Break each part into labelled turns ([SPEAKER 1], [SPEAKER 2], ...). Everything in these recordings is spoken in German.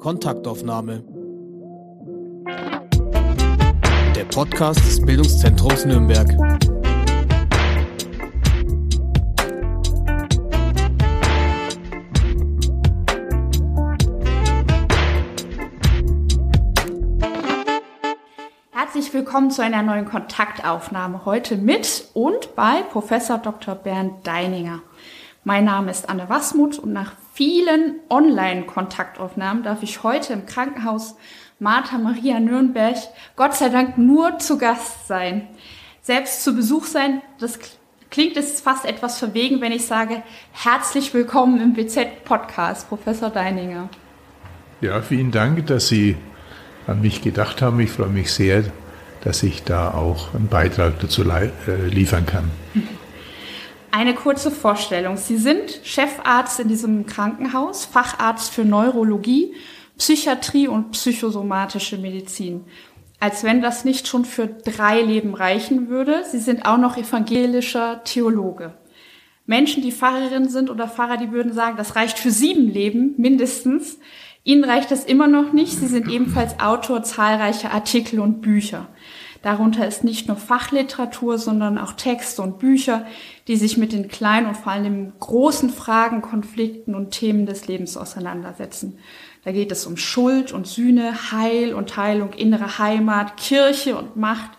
[SPEAKER 1] Kontaktaufnahme. Der Podcast des Bildungszentrums Nürnberg.
[SPEAKER 2] Herzlich willkommen zu einer neuen Kontaktaufnahme. Heute mit und bei Professor Dr. Bernd Deininger. Mein Name ist Anne Wasmuth und nach vielen Online-Kontaktaufnahmen darf ich heute im Krankenhaus Martha Maria Nürnberg Gott sei Dank nur zu Gast sein. Selbst zu Besuch sein, das klingt es fast etwas verwegen, wenn ich sage, herzlich willkommen im BZ-Podcast, Professor Deininger.
[SPEAKER 3] Ja, vielen Dank, dass Sie an mich gedacht haben. Ich freue mich sehr, dass ich da auch einen Beitrag dazu äh, liefern kann.
[SPEAKER 2] Eine kurze Vorstellung. Sie sind Chefarzt in diesem Krankenhaus, Facharzt für Neurologie, Psychiatrie und psychosomatische Medizin. Als wenn das nicht schon für drei Leben reichen würde. Sie sind auch noch evangelischer Theologe. Menschen, die Pfarrerin sind oder Pfarrer, die würden sagen, das reicht für sieben Leben mindestens. Ihnen reicht das immer noch nicht. Sie sind ebenfalls Autor zahlreicher Artikel und Bücher. Darunter ist nicht nur Fachliteratur, sondern auch Texte und Bücher, die sich mit den kleinen und vor allem großen Fragen, Konflikten und Themen des Lebens auseinandersetzen. Da geht es um Schuld und Sühne, Heil und Heilung, innere Heimat, Kirche und Macht,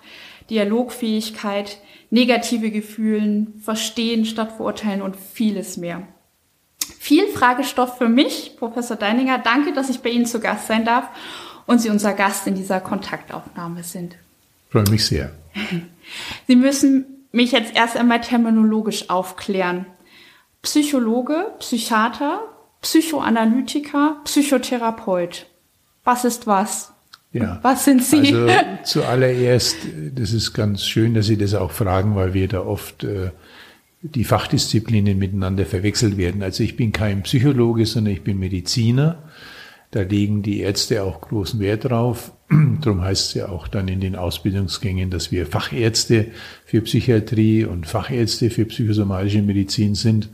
[SPEAKER 2] Dialogfähigkeit, negative Gefühlen, Verstehen statt Verurteilen und vieles mehr. Viel Fragestoff für mich, Professor Deininger. Danke, dass ich bei Ihnen zu Gast sein darf und Sie unser Gast in dieser Kontaktaufnahme sind.
[SPEAKER 3] Freue mich sehr.
[SPEAKER 2] Sie müssen mich jetzt erst einmal terminologisch aufklären. Psychologe, Psychiater, Psychoanalytiker, Psychotherapeut. Was ist was?
[SPEAKER 3] Ja.
[SPEAKER 2] Was sind Sie?
[SPEAKER 3] Also zuallererst, das ist ganz schön, dass Sie das auch fragen, weil wir da oft äh, die Fachdisziplinen miteinander verwechselt werden. Also ich bin kein Psychologe, sondern ich bin Mediziner. Da legen die Ärzte auch großen Wert drauf. Darum heißt es ja auch dann in den Ausbildungsgängen, dass wir Fachärzte für Psychiatrie und Fachärzte für psychosomatische Medizin sind.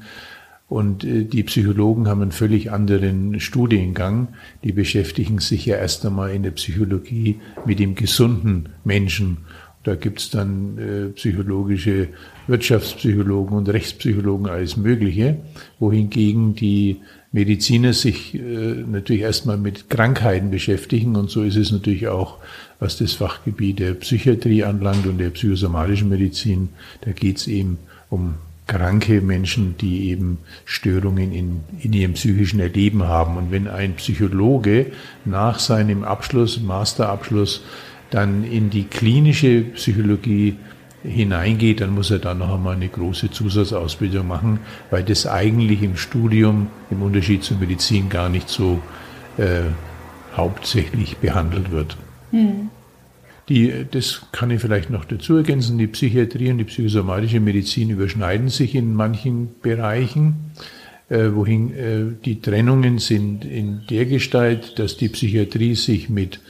[SPEAKER 3] Und äh, die Psychologen haben einen völlig anderen Studiengang. Die beschäftigen sich ja erst einmal in der Psychologie mit dem gesunden Menschen. Da gibt's dann äh, psychologische Wirtschaftspsychologen und Rechtspsychologen, alles Mögliche, wohingegen die Mediziner sich äh, natürlich erstmal mit Krankheiten beschäftigen und so ist es natürlich auch, was das Fachgebiet der Psychiatrie anlangt und der psychosomatischen Medizin. Da geht es eben um kranke Menschen, die eben Störungen in, in ihrem psychischen Erleben haben. Und wenn ein Psychologe nach seinem Abschluss, Masterabschluss, dann in die klinische Psychologie hineingeht, dann muss er dann noch einmal eine große Zusatzausbildung machen, weil das eigentlich im Studium im Unterschied zur Medizin gar nicht so äh, hauptsächlich behandelt wird. Mhm. Die, das kann ich vielleicht noch dazu ergänzen, die Psychiatrie und die psychosomatische Medizin überschneiden sich in manchen Bereichen, äh, wohin äh, die Trennungen sind in der Gestalt, dass die Psychiatrie sich mit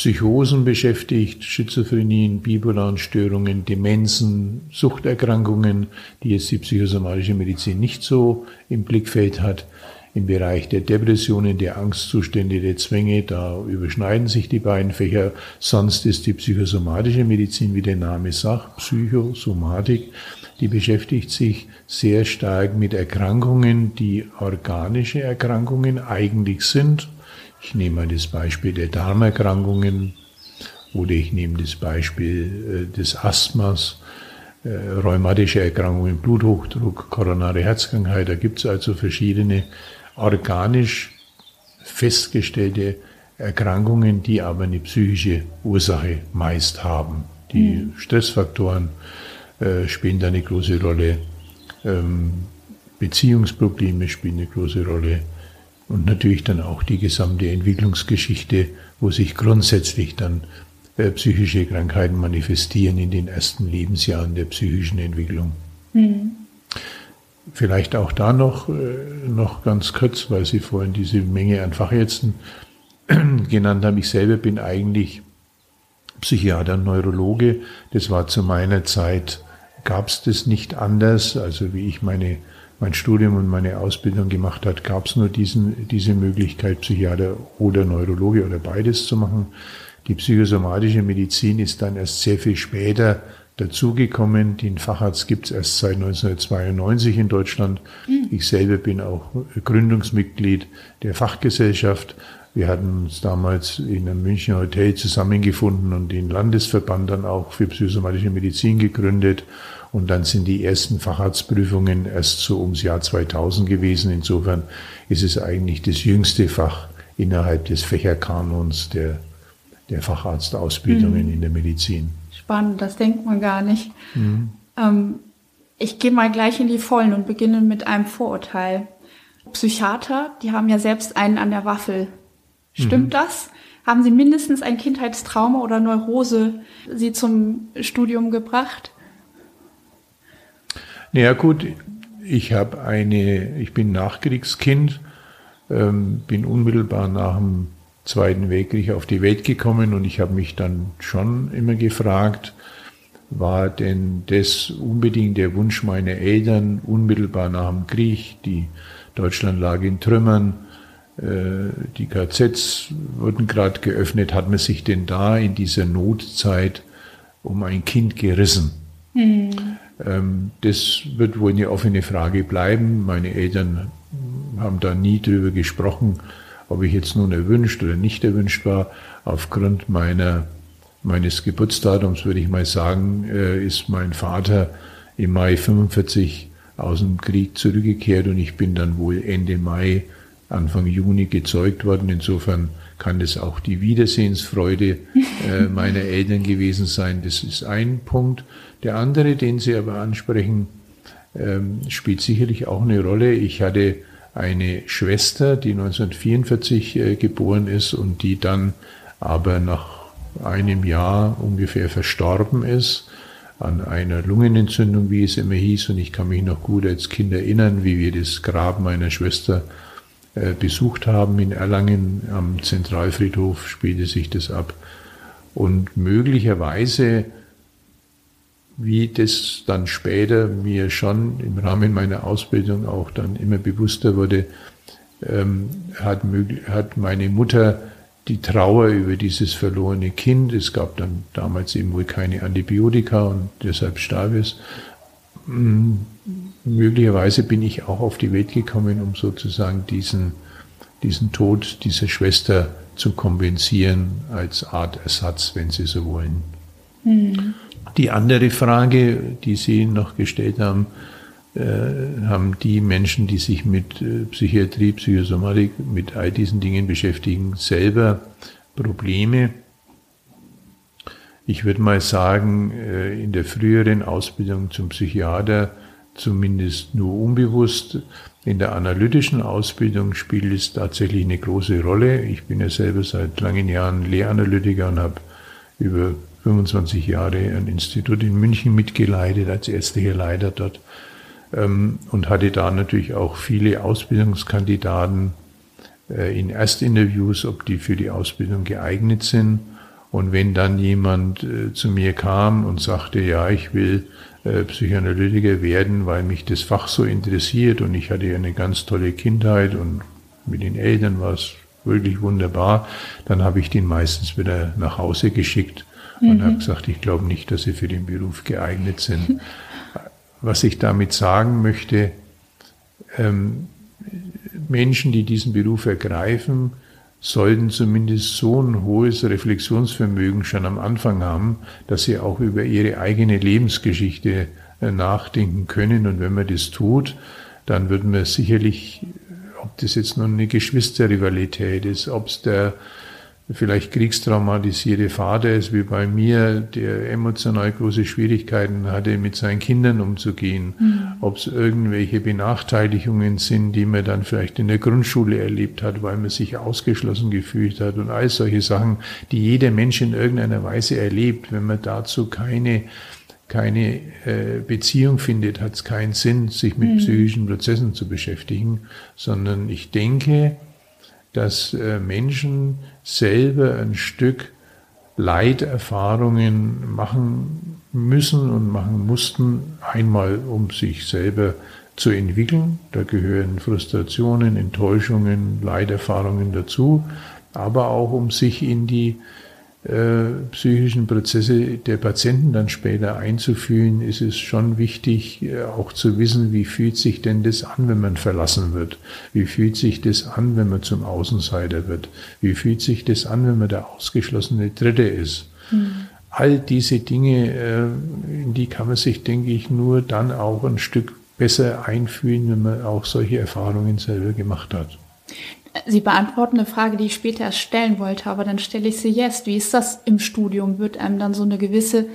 [SPEAKER 3] Psychosen beschäftigt, Schizophrenien, bipolaren Demenzen, Suchterkrankungen, die jetzt die psychosomatische Medizin nicht so im Blickfeld hat. Im Bereich der Depressionen, der Angstzustände, der Zwänge, da überschneiden sich die beiden Fächer. Sonst ist die psychosomatische Medizin, wie der Name sagt, Psychosomatik, die beschäftigt sich sehr stark mit Erkrankungen, die organische Erkrankungen eigentlich sind ich nehme mal das Beispiel der Darmerkrankungen oder ich nehme das Beispiel äh, des Asthmas, äh, rheumatische Erkrankungen, Bluthochdruck, koronare Herzkrankheit. Da gibt es also verschiedene organisch festgestellte Erkrankungen, die aber eine psychische Ursache meist haben. Die mhm. Stressfaktoren äh, spielen da eine große Rolle. Ähm, Beziehungsprobleme spielen eine große Rolle und natürlich dann auch die gesamte Entwicklungsgeschichte, wo sich grundsätzlich dann äh, psychische Krankheiten manifestieren in den ersten Lebensjahren der psychischen Entwicklung. Mhm. Vielleicht auch da noch, äh, noch ganz kurz, weil Sie vorhin diese Menge an Fachärzten genannt haben. Ich selber bin eigentlich Psychiater und Neurologe. Das war zu meiner Zeit, gab es das nicht anders. Also wie ich meine mein Studium und meine Ausbildung gemacht hat, gab es nur diesen, diese Möglichkeit, Psychiater oder Neurologe oder beides zu machen. Die psychosomatische Medizin ist dann erst sehr viel später dazugekommen. Den Facharzt gibt es erst seit 1992 in Deutschland. Mhm. Ich selber bin auch Gründungsmitglied der Fachgesellschaft. Wir hatten uns damals in einem Münchner Hotel zusammengefunden und den Landesverband dann auch für psychosomatische Medizin gegründet. Und dann sind die ersten Facharztprüfungen erst so ums Jahr 2000 gewesen. Insofern ist es eigentlich das jüngste Fach innerhalb des Fächerkanons der, der Facharztausbildungen mhm. in der Medizin
[SPEAKER 2] spannend, das denkt man gar nicht. Mhm. Ähm, ich gehe mal gleich in die Vollen und beginne mit einem Vorurteil. Psychiater, die haben ja selbst einen an der Waffel. Stimmt mhm. das? Haben Sie mindestens ein Kindheitstrauma oder Neurose Sie zum Studium gebracht?
[SPEAKER 3] Naja gut, ich habe eine, ich bin Nachkriegskind, ähm, bin unmittelbar nach dem Zweiten Weltkrieg auf die Welt gekommen und ich habe mich dann schon immer gefragt, war denn das unbedingt der Wunsch meiner Eltern unmittelbar nach dem Krieg? Die Deutschland lag in Trümmern, äh, die KZs wurden gerade geöffnet. Hat man sich denn da in dieser Notzeit um ein Kind gerissen? Mhm. Das wird wohl eine offene Frage bleiben. Meine Eltern haben da nie drüber gesprochen ob ich jetzt nun erwünscht oder nicht erwünscht war, aufgrund meiner, meines Geburtsdatums würde ich mal sagen, äh, ist mein Vater im Mai 45 aus dem Krieg zurückgekehrt und ich bin dann wohl Ende Mai, Anfang Juni gezeugt worden. Insofern kann es auch die Wiedersehensfreude äh, meiner Eltern gewesen sein. Das ist ein Punkt. Der andere, den Sie aber ansprechen, ähm, spielt sicherlich auch eine Rolle. Ich hatte eine Schwester, die 1944 äh, geboren ist und die dann aber nach einem Jahr ungefähr verstorben ist an einer Lungenentzündung, wie es immer hieß. Und ich kann mich noch gut als Kind erinnern, wie wir das Grab meiner Schwester äh, besucht haben in Erlangen. Am Zentralfriedhof spielte sich das ab. Und möglicherweise wie das dann später mir schon im Rahmen meiner Ausbildung auch dann immer bewusster wurde, ähm, hat, hat meine Mutter die Trauer über dieses verlorene Kind, es gab dann damals eben wohl keine Antibiotika und deshalb starb es, mm, möglicherweise bin ich auch auf die Welt gekommen, um sozusagen diesen, diesen Tod dieser Schwester zu kompensieren als Art Ersatz, wenn Sie so wollen. Mhm. Die andere Frage, die Sie noch gestellt haben, äh, haben die Menschen, die sich mit äh, Psychiatrie, Psychosomatik, mit all diesen Dingen beschäftigen, selber Probleme. Ich würde mal sagen, äh, in der früheren Ausbildung zum Psychiater zumindest nur unbewusst. In der analytischen Ausbildung spielt es tatsächlich eine große Rolle. Ich bin ja selber seit langen Jahren Lehranalytiker und habe über 25 Jahre ein Institut in München mitgeleitet als ärztlicher Leiter dort ähm, und hatte da natürlich auch viele Ausbildungskandidaten äh, in Erstinterviews, ob die für die Ausbildung geeignet sind. Und wenn dann jemand äh, zu mir kam und sagte, ja, ich will äh, Psychoanalytiker werden, weil mich das Fach so interessiert und ich hatte eine ganz tolle Kindheit und mit den Eltern war es wirklich wunderbar, dann habe ich den meistens wieder nach Hause geschickt und mhm. habe gesagt, ich glaube nicht, dass sie für den Beruf geeignet sind. Was ich damit sagen möchte, ähm, Menschen, die diesen Beruf ergreifen, sollten zumindest so ein hohes Reflexionsvermögen schon am Anfang haben, dass sie auch über ihre eigene Lebensgeschichte äh, nachdenken können. Und wenn man das tut, dann würden wir sicherlich, ob das jetzt nun eine Geschwisterrivalität ist, ob es der vielleicht kriegstraumatisierte Vater ist wie bei mir, der emotional große Schwierigkeiten hatte, mit seinen Kindern umzugehen. Mhm. Ob es irgendwelche Benachteiligungen sind, die man dann vielleicht in der Grundschule erlebt hat, weil man sich ausgeschlossen gefühlt hat und all solche Sachen, die jeder Mensch in irgendeiner Weise erlebt. Wenn man dazu keine keine äh, Beziehung findet, hat es keinen Sinn, sich mit mhm. psychischen Prozessen zu beschäftigen, sondern ich denke, dass äh, Menschen selber ein Stück Leiterfahrungen machen müssen und machen mussten, einmal um sich selber zu entwickeln. Da gehören Frustrationen, Enttäuschungen, Leiderfahrungen dazu, aber auch um sich in die psychischen Prozesse der Patienten dann später einzufühlen, ist es schon wichtig, äh, auch zu wissen, wie fühlt sich denn das an, wenn man verlassen wird? Wie fühlt sich das an, wenn man zum Außenseiter wird? Wie fühlt sich das an, wenn man der ausgeschlossene Dritte ist? Mhm. All diese Dinge, äh, in die kann man sich, denke ich, nur dann auch ein Stück besser einfühlen, wenn man auch solche Erfahrungen selber gemacht hat.
[SPEAKER 2] Sie beantworten eine Frage, die ich später erst stellen wollte, aber dann stelle ich sie jetzt. Wie ist das im Studium? Wird einem dann so eine gewisse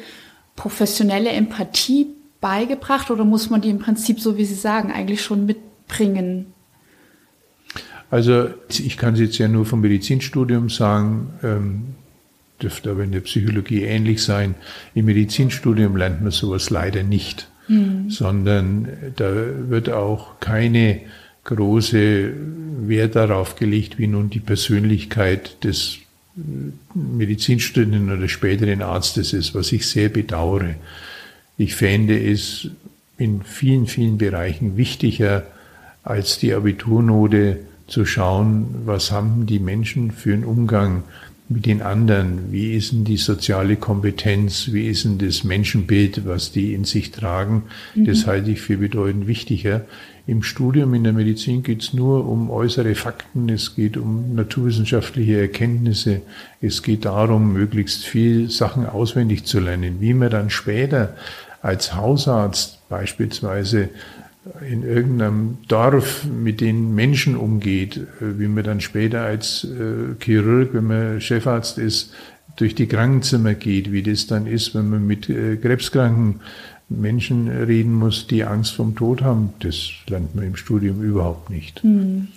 [SPEAKER 2] professionelle Empathie beigebracht oder muss man die im Prinzip, so wie Sie sagen, eigentlich schon mitbringen?
[SPEAKER 3] Also ich kann es jetzt ja nur vom Medizinstudium sagen, ähm, dürfte aber in der Psychologie ähnlich sein. Im Medizinstudium lernt man sowas leider nicht, mhm. sondern da wird auch keine große Wert darauf gelegt, wie nun die Persönlichkeit des äh, Medizinstudenten oder späteren Arztes ist, was ich sehr bedauere. Ich fände es in vielen, vielen Bereichen wichtiger, als die Abiturnote zu schauen, was haben die Menschen für einen Umgang mit den anderen, wie ist denn die soziale Kompetenz, wie ist denn das Menschenbild, was die in sich tragen. Mhm. Das halte ich für bedeutend wichtiger. Im Studium in der Medizin geht es nur um äußere Fakten, es geht um naturwissenschaftliche Erkenntnisse, es geht darum, möglichst viel Sachen auswendig zu lernen. Wie man dann später als Hausarzt beispielsweise in irgendeinem Dorf mit den Menschen umgeht, wie man dann später als äh, Chirurg, wenn man Chefarzt ist, durch die Krankenzimmer geht, wie das dann ist, wenn man mit äh, Krebskranken Menschen reden muss, die Angst vom Tod haben. Das lernt man im Studium überhaupt nicht. Mhm.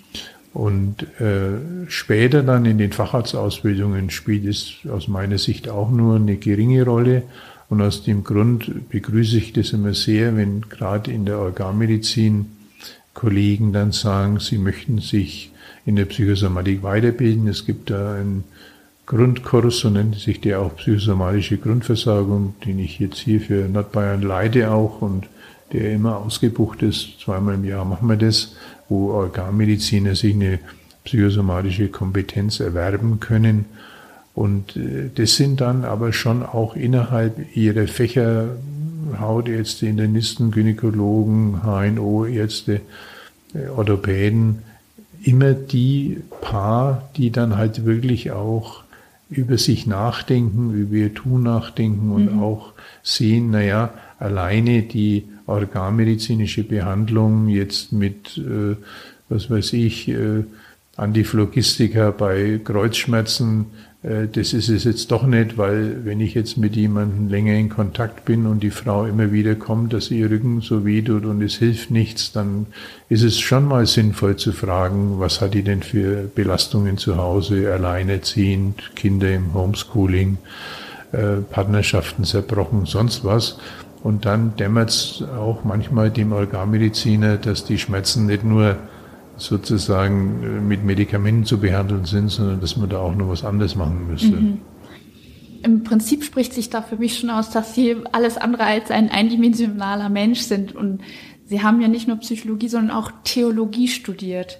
[SPEAKER 3] Und äh, später dann in den Facharztausbildungen spielt es aus meiner Sicht auch nur eine geringe Rolle. Und aus dem Grund begrüße ich das immer sehr, wenn gerade in der Organmedizin Kollegen dann sagen, sie möchten sich in der Psychosomatik weiterbilden. Es gibt da ein Grundkurs, so nennt sich der auch psychosomatische Grundversorgung, den ich jetzt hier für Nordbayern leite auch und der immer ausgebucht ist. Zweimal im Jahr machen wir das, wo Organmediziner sich eine psychosomatische Kompetenz erwerben können. Und äh, das sind dann aber schon auch innerhalb ihrer Fächer Hautärzte, Internisten, Gynäkologen, HNO-Ärzte, äh, Orthopäden, immer die Paar, die dann halt wirklich auch über sich nachdenken, über ihr Tun nachdenken und mhm. auch sehen, naja, alleine die organmedizinische Behandlung jetzt mit, äh, was weiß ich, äh, Antiphlogistika bei Kreuzschmerzen das ist es jetzt doch nicht, weil wenn ich jetzt mit jemandem länger in Kontakt bin und die Frau immer wieder kommt, dass ihr Rücken so weh tut und es hilft nichts, dann ist es schon mal sinnvoll zu fragen, was hat die denn für Belastungen zu Hause, alleinerziehend, Kinder im Homeschooling, äh, Partnerschaften zerbrochen, sonst was. Und dann dämmert es auch manchmal dem Organmediziner, dass die Schmerzen nicht nur sozusagen äh, mit Medikamenten zu behandeln sind, sondern dass man da auch noch was anderes machen müsste. Mhm.
[SPEAKER 2] Im Prinzip spricht sich da für mich schon aus, dass Sie alles andere als ein eindimensionaler Mensch sind. Und Sie haben ja nicht nur Psychologie, sondern auch Theologie studiert.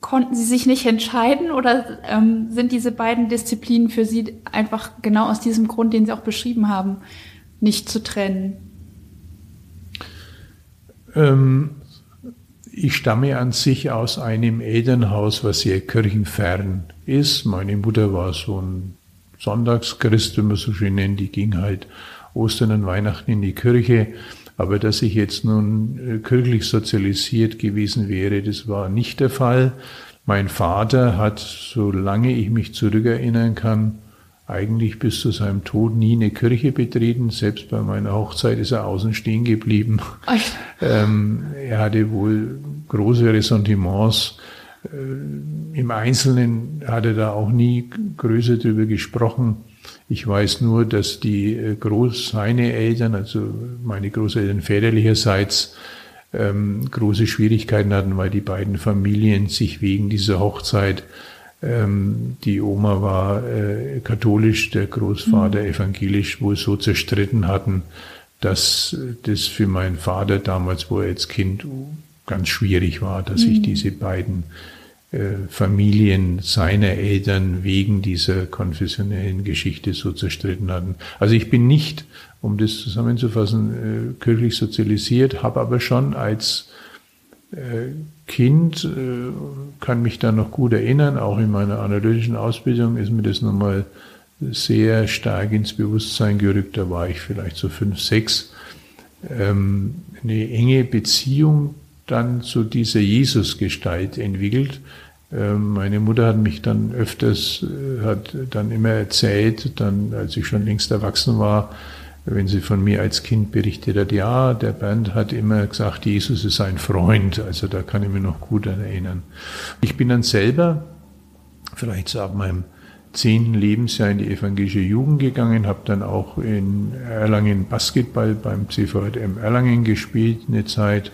[SPEAKER 2] Konnten Sie sich nicht entscheiden oder ähm, sind diese beiden Disziplinen für Sie einfach genau aus diesem Grund, den Sie auch beschrieben haben, nicht zu trennen?
[SPEAKER 3] Ähm, ich stamme an sich aus einem Elternhaus, was sehr kirchenfern ist. Meine Mutter war so ein Sonntagschrist, wenn man so schön nennt. Die ging halt Ostern und Weihnachten in die Kirche. Aber dass ich jetzt nun äh, kirchlich sozialisiert gewesen wäre, das war nicht der Fall. Mein Vater hat, solange ich mich zurückerinnern kann, eigentlich bis zu seinem Tod nie eine Kirche betreten. Selbst bei meiner Hochzeit ist er außen stehen geblieben. Ähm, er hatte wohl große Ressentiments. Äh, Im Einzelnen hat er da auch nie größer drüber gesprochen. Ich weiß nur, dass die äh, Groß, seine Eltern, also meine Großeltern väterlicherseits, ähm, große Schwierigkeiten hatten, weil die beiden Familien sich wegen dieser Hochzeit ähm, die Oma war äh, katholisch, der Großvater mhm. evangelisch, wohl so zerstritten hatten, dass das für meinen Vater damals, wo er als Kind ganz schwierig war, dass sich mhm. diese beiden äh, Familien seiner Eltern wegen dieser konfessionellen Geschichte so zerstritten hatten. Also ich bin nicht, um das zusammenzufassen, äh, kirchlich sozialisiert, habe aber schon als äh, Kind, kann mich da noch gut erinnern, auch in meiner analytischen Ausbildung ist mir das nochmal sehr stark ins Bewusstsein gerückt, da war ich vielleicht so fünf, sechs, ähm, eine enge Beziehung dann zu dieser Jesusgestalt entwickelt, ähm, meine Mutter hat mich dann öfters, äh, hat dann immer erzählt, dann als ich schon längst erwachsen war, wenn sie von mir als Kind berichtet hat, ja, der Bernd hat immer gesagt, Jesus ist ein Freund. Also da kann ich mich noch gut erinnern. Ich bin dann selber, vielleicht so ab meinem zehnten Lebensjahr in die evangelische Jugend gegangen, habe dann auch in Erlangen Basketball beim CVM Erlangen gespielt eine Zeit,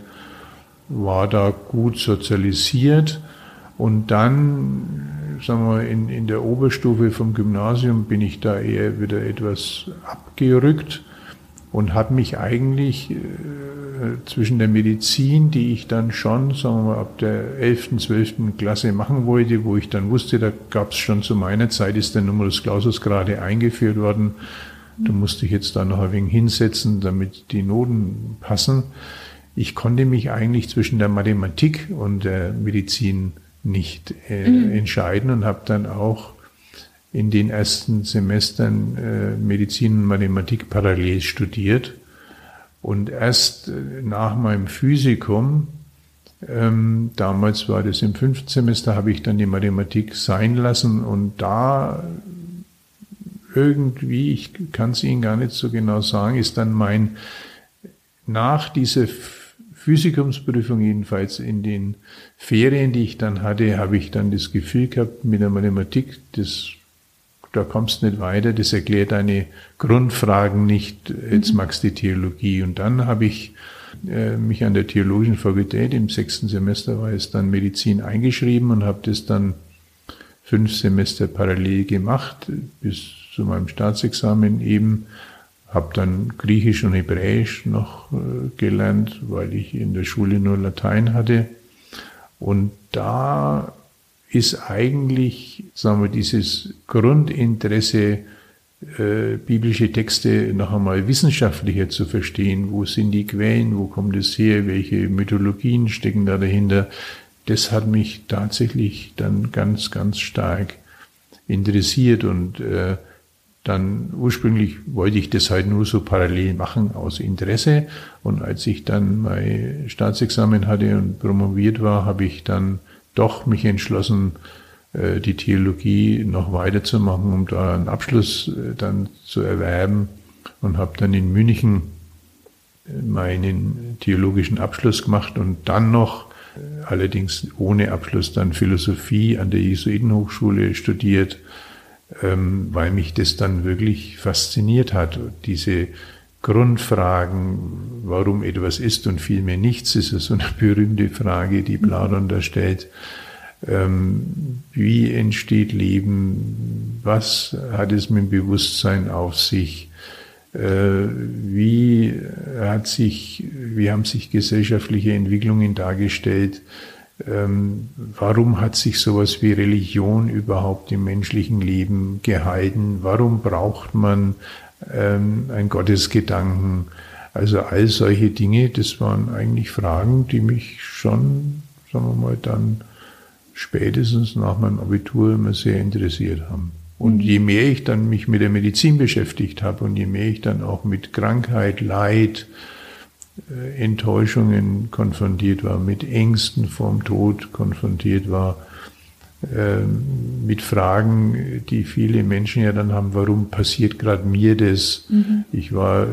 [SPEAKER 3] war da gut sozialisiert und dann, sagen wir, in, in der Oberstufe vom Gymnasium bin ich da eher wieder etwas abgerückt und habe mich eigentlich äh, zwischen der Medizin, die ich dann schon, sagen wir, ab der 11., 12. Klasse machen wollte, wo ich dann wusste, da gab es schon zu meiner Zeit, ist der Numerus Clausus gerade eingeführt worden. Da musste ich jetzt da noch ein wenig hinsetzen, damit die Noten passen. Ich konnte mich eigentlich zwischen der Mathematik und der Medizin nicht äh, mhm. entscheiden und habe dann auch in den ersten Semestern äh, Medizin und Mathematik parallel studiert. Und erst äh, nach meinem Physikum, ähm, damals war das im fünften Semester, habe ich dann die Mathematik sein lassen und da irgendwie, ich kann es Ihnen gar nicht so genau sagen, ist dann mein, nach dieser Physikumsprüfung jedenfalls in den Ferien, die ich dann hatte, habe ich dann das Gefühl gehabt, mit der Mathematik, das, da kommst du nicht weiter, das erklärt deine Grundfragen nicht, jetzt mhm. magst du die Theologie. Und dann habe ich äh, mich an der Theologischen Fakultät, im sechsten Semester war es dann Medizin eingeschrieben und habe das dann fünf Semester parallel gemacht, bis zu meinem Staatsexamen eben habe dann Griechisch und Hebräisch noch äh, gelernt, weil ich in der Schule nur Latein hatte. Und da ist eigentlich, sagen wir, dieses Grundinteresse, äh, biblische Texte noch einmal wissenschaftlicher zu verstehen. Wo sind die Quellen? Wo kommt es her? Welche Mythologien stecken da dahinter? Das hat mich tatsächlich dann ganz, ganz stark interessiert und äh, dann ursprünglich wollte ich das halt nur so parallel machen aus Interesse. Und als ich dann mein Staatsexamen hatte und promoviert war, habe ich dann doch mich entschlossen, äh, die Theologie noch weiterzumachen, um da einen Abschluss äh, dann zu erwerben und habe dann in München äh, meinen theologischen Abschluss gemacht und dann noch, allerdings ohne Abschluss, dann Philosophie an der Jesuitenhochschule studiert ähm, weil mich das dann wirklich fasziniert hat. Diese Grundfragen, warum etwas ist und vielmehr nichts, ist so eine berühmte Frage, die Platon da stellt. Ähm, wie entsteht Leben? Was hat es mit dem Bewusstsein auf sich? Äh, wie hat sich, wie haben sich gesellschaftliche Entwicklungen dargestellt? Ähm, warum hat sich sowas wie Religion überhaupt im menschlichen Leben gehalten? Warum braucht man ähm, ein Gottesgedanken? Also all solche Dinge, das waren eigentlich Fragen, die mich schon, sagen wir mal, dann spätestens nach meinem Abitur immer sehr interessiert haben. Und mhm. je mehr ich dann mich mit der Medizin beschäftigt habe und je mehr ich dann auch mit Krankheit, Leid, Enttäuschungen konfrontiert war, mit Ängsten vorm Tod konfrontiert war, ähm, mit Fragen, die viele Menschen ja dann haben, warum passiert gerade mir das? Mhm. Ich war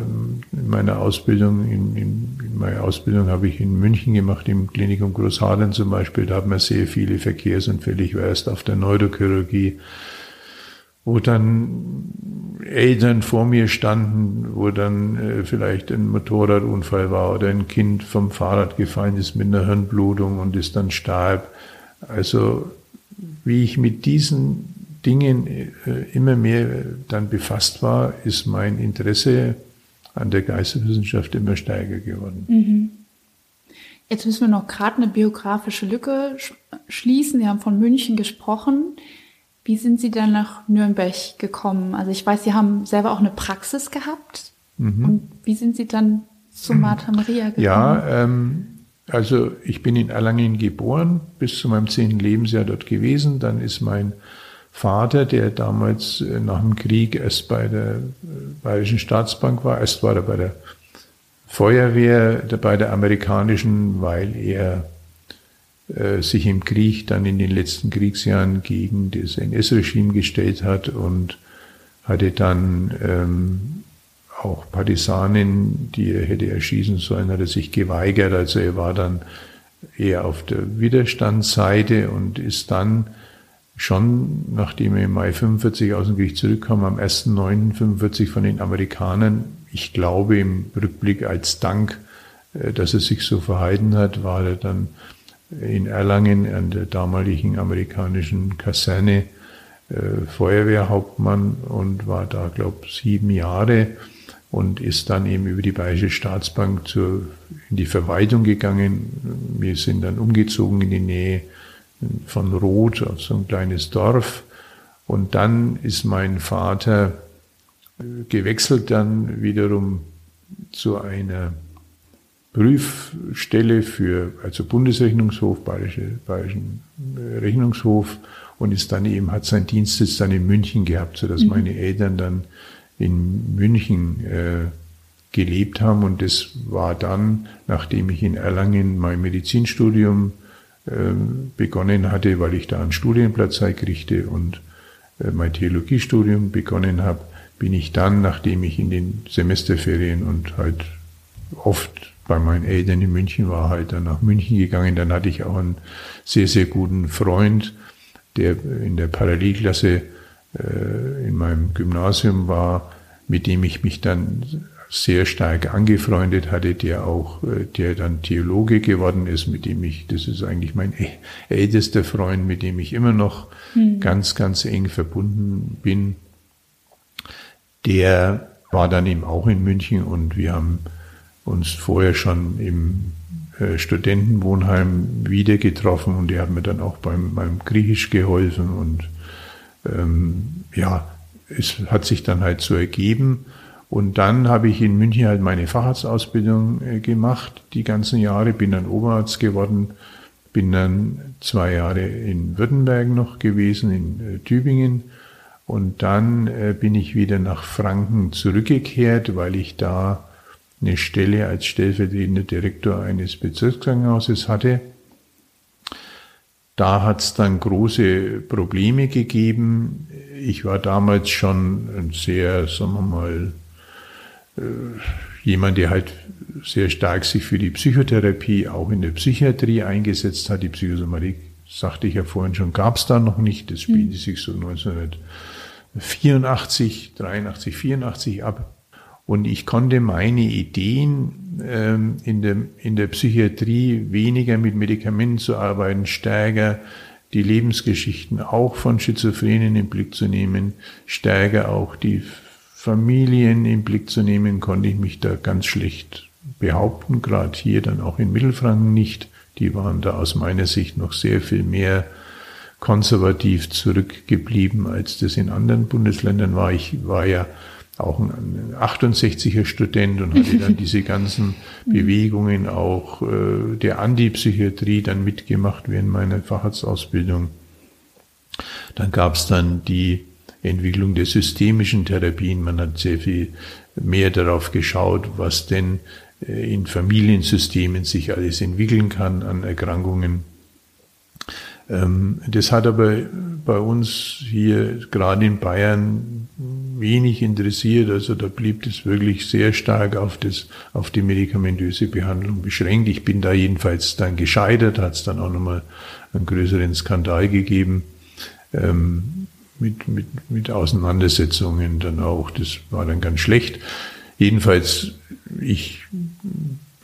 [SPEAKER 3] in meiner Ausbildung, in, in, in meiner Ausbildung habe ich in München gemacht, im Klinikum Großhadern zum Beispiel, da haben wir sehr viele Verkehrsunfälle. Ich war erst auf der Neurochirurgie wo dann Eltern vor mir standen, wo dann äh, vielleicht ein Motorradunfall war oder ein Kind vom Fahrrad gefallen ist mit einer Hirnblutung und ist dann starb. Also wie ich mit diesen Dingen äh, immer mehr dann befasst war, ist mein Interesse an der Geisteswissenschaft immer stärker geworden.
[SPEAKER 2] Mhm. Jetzt müssen wir noch gerade eine biografische Lücke schließen. Sie haben von München gesprochen. Wie sind Sie dann nach Nürnberg gekommen? Also ich weiß, Sie haben selber auch eine Praxis gehabt. Mhm. Und wie sind Sie dann zu Martha Maria gekommen?
[SPEAKER 3] Ja, ähm, also ich bin in Erlangen geboren, bis zu meinem zehnten Lebensjahr dort gewesen. Dann ist mein Vater, der damals äh, nach dem Krieg erst bei der äh, Bayerischen Staatsbank war, erst war er bei der Feuerwehr, bei der amerikanischen, weil er sich im Krieg dann in den letzten Kriegsjahren gegen das NS-Regime gestellt hat und hatte dann ähm, auch Partisanen, die er hätte erschießen sollen, hat er sich geweigert. Also er war dann eher auf der Widerstandsseite und ist dann schon, nachdem er im Mai 45 aus dem Krieg zurückkam, am 1.9.45 von den Amerikanern, ich glaube im Rückblick als Dank, äh, dass er sich so verhalten hat, war er dann in Erlangen an der damaligen amerikanischen Kaserne äh, Feuerwehrhauptmann und war da, glaube ich, sieben Jahre und ist dann eben über die Bayerische Staatsbank zur, in die Verwaltung gegangen. Wir sind dann umgezogen in die Nähe von Roth auf so ein kleines Dorf. Und dann ist mein Vater äh, gewechselt dann wiederum zu einer Prüfstelle für, also Bundesrechnungshof, Bayerische, Bayerischen äh, Rechnungshof und ist dann eben, hat seinen Dienstsitz dann in München gehabt, sodass mhm. meine Eltern dann in München äh, gelebt haben und das war dann, nachdem ich in Erlangen mein Medizinstudium ähm, begonnen hatte, weil ich da einen Studienplatz kriegte und äh, mein Theologiestudium begonnen habe, bin ich dann, nachdem ich in den Semesterferien und halt oft bei meinen Eltern in München war, halt dann nach München gegangen. Dann hatte ich auch einen sehr, sehr guten Freund, der in der Parallelklasse äh, in meinem Gymnasium war, mit dem ich mich dann sehr stark angefreundet hatte, der auch, äh, der dann Theologe geworden ist, mit dem ich, das ist eigentlich mein ältester Freund, mit dem ich immer noch mhm. ganz, ganz eng verbunden bin. Der war dann eben auch in München und wir haben uns vorher schon im äh, Studentenwohnheim wieder getroffen und der hat mir dann auch beim, beim Griechisch geholfen und ähm, ja, es hat sich dann halt so ergeben. Und dann habe ich in München halt meine Facharztausbildung äh, gemacht, die ganzen Jahre, bin dann Oberarzt geworden, bin dann zwei Jahre in Württemberg noch gewesen, in äh, Tübingen. Und dann äh, bin ich wieder nach Franken zurückgekehrt, weil ich da eine Stelle als stellvertretender Direktor eines Bezirkskrankenhauses hatte. Da hat es dann große Probleme gegeben. Ich war damals schon ein sehr, sagen wir mal, äh, jemand, der halt sehr stark sich für die Psychotherapie auch in der Psychiatrie eingesetzt hat. Die Psychosomatik, sagte ich ja vorhin schon, gab es da noch nicht. Das spielte mhm. sich so 1984, 83, 84 ab. Und ich konnte meine Ideen ähm, in, der, in der Psychiatrie weniger mit Medikamenten zu arbeiten, stärker die Lebensgeschichten auch von Schizophrenen im Blick zu nehmen, stärker auch die Familien im Blick zu nehmen, konnte ich mich da ganz schlecht behaupten, gerade hier dann auch in Mittelfranken nicht. Die waren da aus meiner Sicht noch sehr viel mehr konservativ zurückgeblieben, als das in anderen Bundesländern war. Ich war ja auch ein 68er Student und hatte dann diese ganzen Bewegungen auch äh, der Antipsychiatrie dann mitgemacht während meiner Facharztausbildung. Dann gab es dann die Entwicklung der systemischen Therapien. Man hat sehr viel mehr darauf geschaut, was denn äh, in Familiensystemen sich alles entwickeln kann an Erkrankungen. Ähm, das hat aber bei uns hier gerade in Bayern wenig interessiert. Also da blieb es wirklich sehr stark auf, das, auf die medikamentöse Behandlung beschränkt. Ich bin da jedenfalls dann gescheitert, hat es dann auch nochmal einen größeren Skandal gegeben. Ähm, mit, mit, mit Auseinandersetzungen dann auch. Das war dann ganz schlecht. Jedenfalls, ich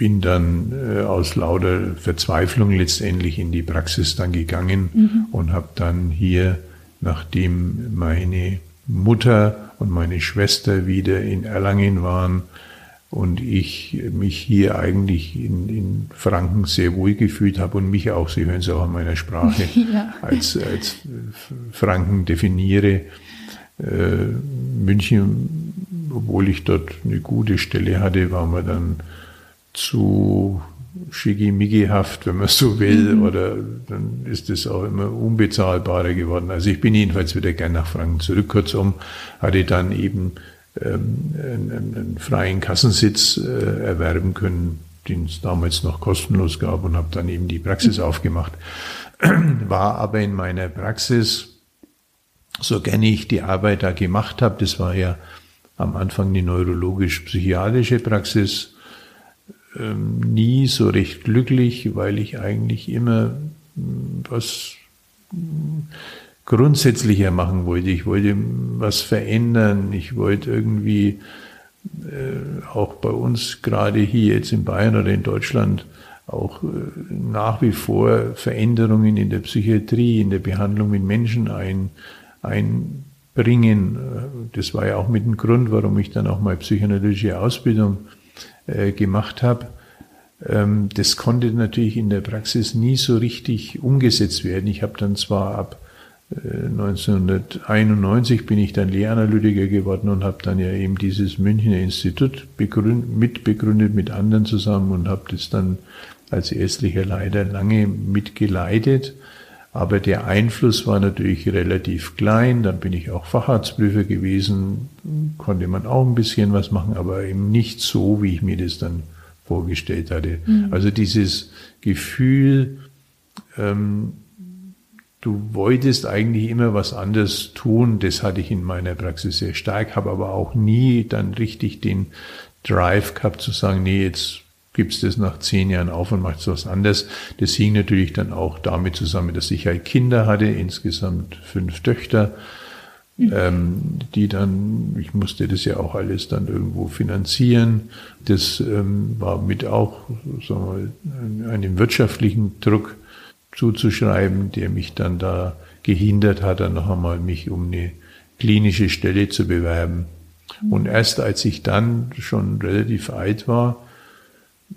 [SPEAKER 3] bin dann äh, aus lauter Verzweiflung letztendlich in die Praxis dann gegangen mhm. und habe dann hier, nachdem meine Mutter und meine Schwester wieder in Erlangen waren, und ich mich hier eigentlich in, in Franken sehr wohl gefühlt habe und mich auch, Sie hören es auch an meiner Sprache, ja. als, als Franken definiere. Äh, München, obwohl ich dort eine gute Stelle hatte, war man dann zu schickimickihaft, wenn man so will, mhm. oder dann ist es auch immer unbezahlbarer geworden. Also ich bin jedenfalls wieder gern nach Franken zurück. Kurzum hatte dann eben ähm, einen, einen, freien Kassensitz äh, erwerben können, den es damals noch kostenlos gab und habe dann eben die Praxis mhm. aufgemacht. War aber in meiner Praxis, so gerne ich die Arbeit da gemacht habe, das war ja am Anfang die neurologisch-psychiatrische Praxis, ähm, nie so recht glücklich, weil ich eigentlich immer hm, was hm, grundsätzlicher machen wollte. Ich wollte was verändern. Ich wollte irgendwie äh, auch bei uns gerade hier jetzt in Bayern oder in Deutschland auch äh, nach wie vor Veränderungen in der Psychiatrie, in der Behandlung mit Menschen ein, einbringen. Das war ja auch mit dem Grund, warum ich dann auch mal psychoanalytische Ausbildung äh, gemacht habe. Ähm, das konnte natürlich in der Praxis nie so richtig umgesetzt werden. Ich habe dann zwar ab 1991 bin ich dann Lehranalytiker geworden und habe dann ja eben dieses Münchner Institut begründet, mitbegründet mit anderen zusammen und habe das dann als ärztlicher Leiter lange mitgeleitet. Aber der Einfluss war natürlich relativ klein. Dann bin ich auch Facharztprüfer gewesen, konnte man auch ein bisschen was machen, aber eben nicht so, wie ich mir das dann vorgestellt hatte. Mhm. Also dieses Gefühl, ähm, du wolltest eigentlich immer was anderes tun. Das hatte ich in meiner Praxis sehr stark, habe aber auch nie dann richtig den Drive gehabt zu sagen, nee, jetzt gibst das nach zehn Jahren auf und machst was anderes. Das hing natürlich dann auch damit zusammen, dass ich halt Kinder hatte, insgesamt fünf Töchter, ähm, die dann, ich musste das ja auch alles dann irgendwo finanzieren. Das ähm, war mit auch sagen wir, einem wirtschaftlichen Druck zuzuschreiben, der mich dann da gehindert hat, dann noch einmal mich um eine klinische Stelle zu bewerben. Und erst als ich dann schon relativ alt war,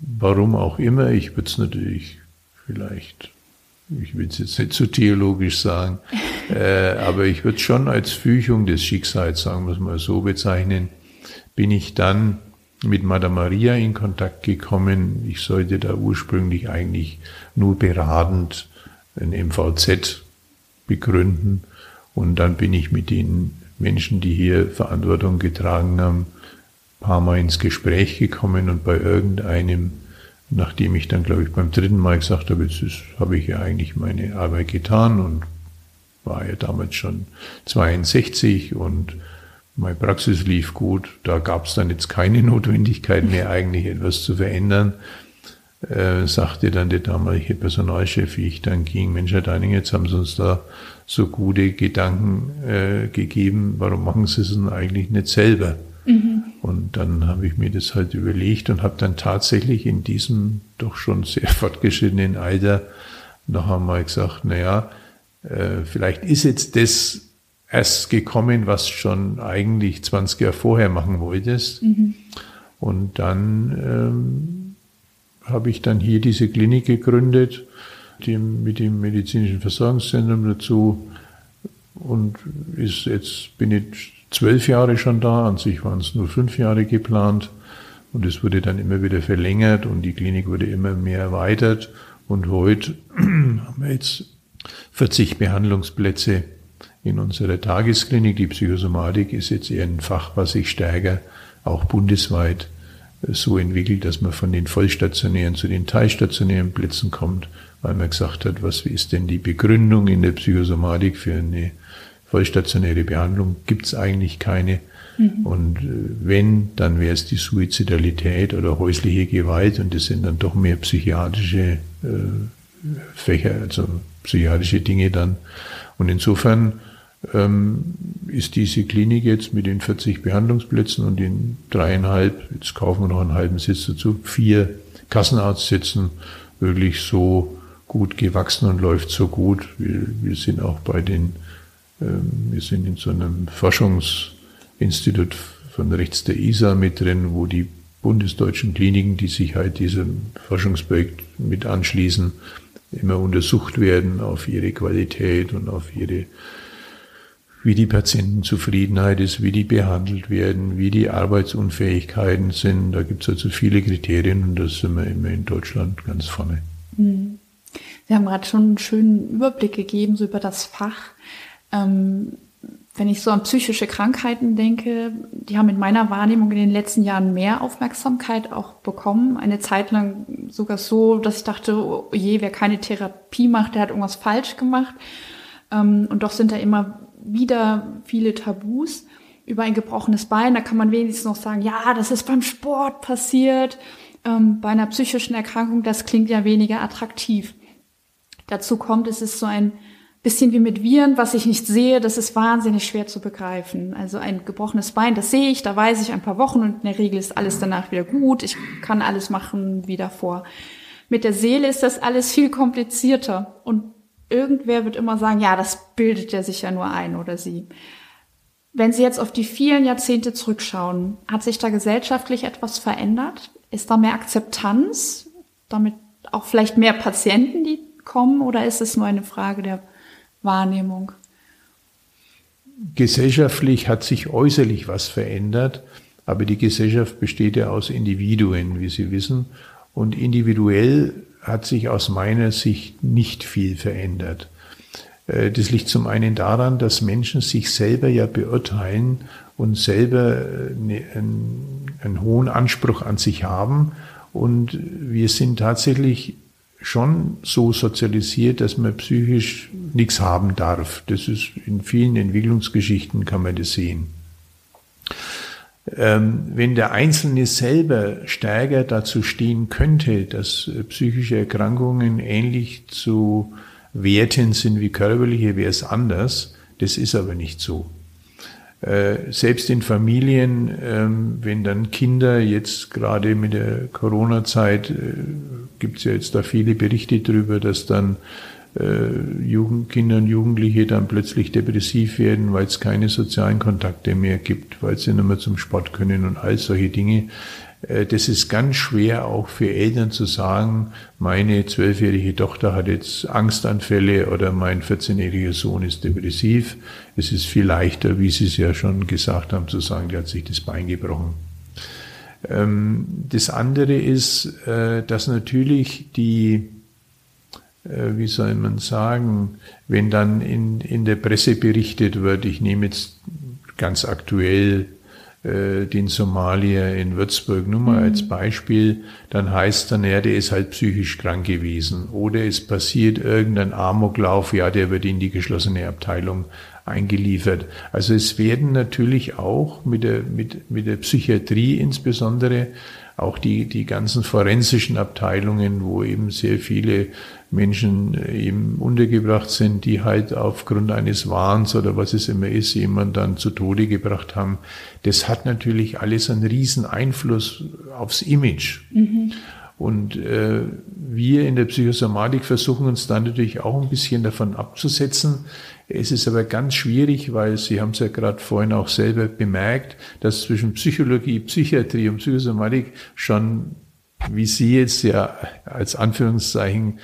[SPEAKER 3] warum auch immer, ich würde es natürlich vielleicht, ich will es jetzt nicht zu so theologisch sagen, äh, aber ich würde es schon als Fügung des Schicksals, sagen wir es mal so bezeichnen, bin ich dann mit Madame Maria in Kontakt gekommen. Ich sollte da ursprünglich eigentlich nur beratend ein MVZ begründen. Und dann bin ich mit den Menschen, die hier Verantwortung getragen haben, paar Mal ins Gespräch gekommen und bei irgendeinem, nachdem ich dann, glaube ich, beim dritten Mal gesagt habe, jetzt habe ich ja eigentlich meine Arbeit getan und war ja damals schon 62 und meine Praxis lief gut. Da gab es dann jetzt keine Notwendigkeit mehr, eigentlich etwas zu verändern äh, sagte dann der damalige Personalchef, wie ich dann ging, Mensch, Herr Deining, jetzt haben Sie uns da so gute Gedanken äh, gegeben, warum machen Sie es denn eigentlich nicht selber? Mhm. Und dann habe ich mir das halt überlegt und habe dann tatsächlich in diesem doch schon sehr fortgeschrittenen Alter noch einmal gesagt, naja, äh, vielleicht ist jetzt das erst gekommen, was schon eigentlich 20 Jahre vorher machen wolltest. Mhm. Und dann ähm, habe ich dann hier diese Klinik gegründet, die, mit dem medizinischen Versorgungszentrum dazu. Und ist jetzt bin ich zwölf Jahre schon da. An sich waren es nur fünf Jahre geplant. Und es wurde dann immer wieder verlängert und die Klinik wurde immer mehr erweitert. Und heute haben wir jetzt 40 Behandlungsplätze in unserer Tagesklinik. Die Psychosomatik ist jetzt eher ein Fach, was sich stärker auch bundesweit so entwickelt, dass man von den vollstationären zu den teilstationären Plätzen kommt, weil man gesagt hat, was ist denn die Begründung in der Psychosomatik für eine vollstationäre Behandlung? Gibt es eigentlich keine. Mhm. Und äh, wenn, dann wäre es die Suizidalität oder häusliche Gewalt und das sind dann doch mehr psychiatrische äh, Fächer, also psychiatrische Dinge dann. Und insofern ähm, ist diese Klinik jetzt mit den 40 Behandlungsplätzen und den dreieinhalb, jetzt kaufen wir noch einen halben Sitz dazu, vier Kassenarztsitzen wirklich so gut gewachsen und läuft so gut. Wir, wir sind auch bei den, wir sind in so einem Forschungsinstitut von rechts der ISA mit drin, wo die bundesdeutschen Kliniken, die sich halt diesem Forschungsprojekt mit anschließen, immer untersucht werden auf ihre Qualität und auf ihre, wie die Patientenzufriedenheit ist, wie die behandelt werden, wie die Arbeitsunfähigkeiten sind. Da gibt es also viele Kriterien und das sind wir immer in Deutschland ganz vorne.
[SPEAKER 2] Mhm. Sie haben gerade schon einen schönen Überblick gegeben, so über das Fach. Ähm, wenn ich so an psychische Krankheiten denke, die haben in meiner Wahrnehmung in den letzten Jahren mehr Aufmerksamkeit auch bekommen. Eine Zeit lang sogar so, dass ich dachte, oh je, wer keine Therapie macht, der hat irgendwas falsch gemacht. Ähm, und doch sind da immer wieder viele Tabus über ein gebrochenes Bein. Da kann man wenigstens noch sagen, ja, das ist beim Sport passiert. Ähm, bei einer psychischen Erkrankung, das klingt ja weniger attraktiv. Dazu kommt, es ist so ein bisschen wie mit Viren, was ich nicht sehe, das ist wahnsinnig schwer zu begreifen. Also ein gebrochenes Bein, das sehe ich, da weiß ich ein paar Wochen und in der Regel ist alles danach wieder gut. Ich kann alles machen wie davor. Mit der Seele ist das alles viel komplizierter und irgendwer wird immer sagen, ja, das bildet ja sich ja nur ein oder sie. Wenn Sie jetzt auf die vielen Jahrzehnte zurückschauen, hat sich da gesellschaftlich etwas verändert? Ist da mehr Akzeptanz? Damit auch vielleicht mehr Patienten, die kommen? Oder ist es nur eine Frage der Wahrnehmung?
[SPEAKER 3] Gesellschaftlich hat sich äußerlich was verändert, aber die Gesellschaft besteht ja aus Individuen, wie Sie wissen. Und individuell hat sich aus meiner Sicht nicht viel verändert. Äh, das liegt zum einen daran, dass Menschen sich selber ja beurteilen und selber äh, einen, einen hohen Anspruch an sich haben. Und wir sind tatsächlich schon so sozialisiert, dass man psychisch nichts haben darf. Das ist in vielen Entwicklungsgeschichten kann man das sehen. Ähm, wenn der Einzelne selber stärker dazu stehen könnte, dass psychische Erkrankungen ähnlich zu werten sind wie körperliche, wäre es anders. Das ist aber nicht so. Äh, selbst in Familien, ähm, wenn dann Kinder jetzt gerade mit der Corona-Zeit, äh, gibt es ja jetzt da viele Berichte drüber, dass dann äh, Jugend, Kinder und Jugendliche dann plötzlich depressiv werden, weil es keine sozialen Kontakte mehr gibt, weil sie nicht mehr zum Sport können und all solche Dinge. Äh, das ist ganz schwer auch für Eltern zu sagen, meine zwölfjährige Tochter hat jetzt Angstanfälle oder mein 14-jähriger Sohn ist depressiv. Es ist viel leichter, wie Sie es ja schon gesagt haben, zu sagen, der hat sich das Bein gebrochen. Ähm, das andere ist, äh, dass natürlich die, äh, wie soll man sagen, wenn dann in, in der Presse berichtet wird, ich nehme jetzt ganz aktuell äh, den Somalier in Würzburg nur mal mhm. als Beispiel, dann heißt dann, ja, der ist halt psychisch krank gewesen. Oder es passiert irgendein Amoklauf, ja, der wird in die geschlossene Abteilung eingeliefert. Also es werden natürlich auch mit der, mit, mit der Psychiatrie insbesondere auch die, die ganzen forensischen Abteilungen, wo eben sehr viele Menschen eben untergebracht sind, die halt aufgrund eines Wahns oder was es immer ist, jemand dann zu Tode gebracht haben. Das hat natürlich alles einen riesen Einfluss aufs Image. Mhm. Und äh, wir in der Psychosomatik versuchen uns dann natürlich auch ein bisschen davon abzusetzen. Es ist aber ganz schwierig, weil Sie haben es ja gerade vorhin auch selber bemerkt, dass zwischen Psychologie, Psychiatrie und Psychosomatik schon, wie Sie jetzt ja als Anführungszeichen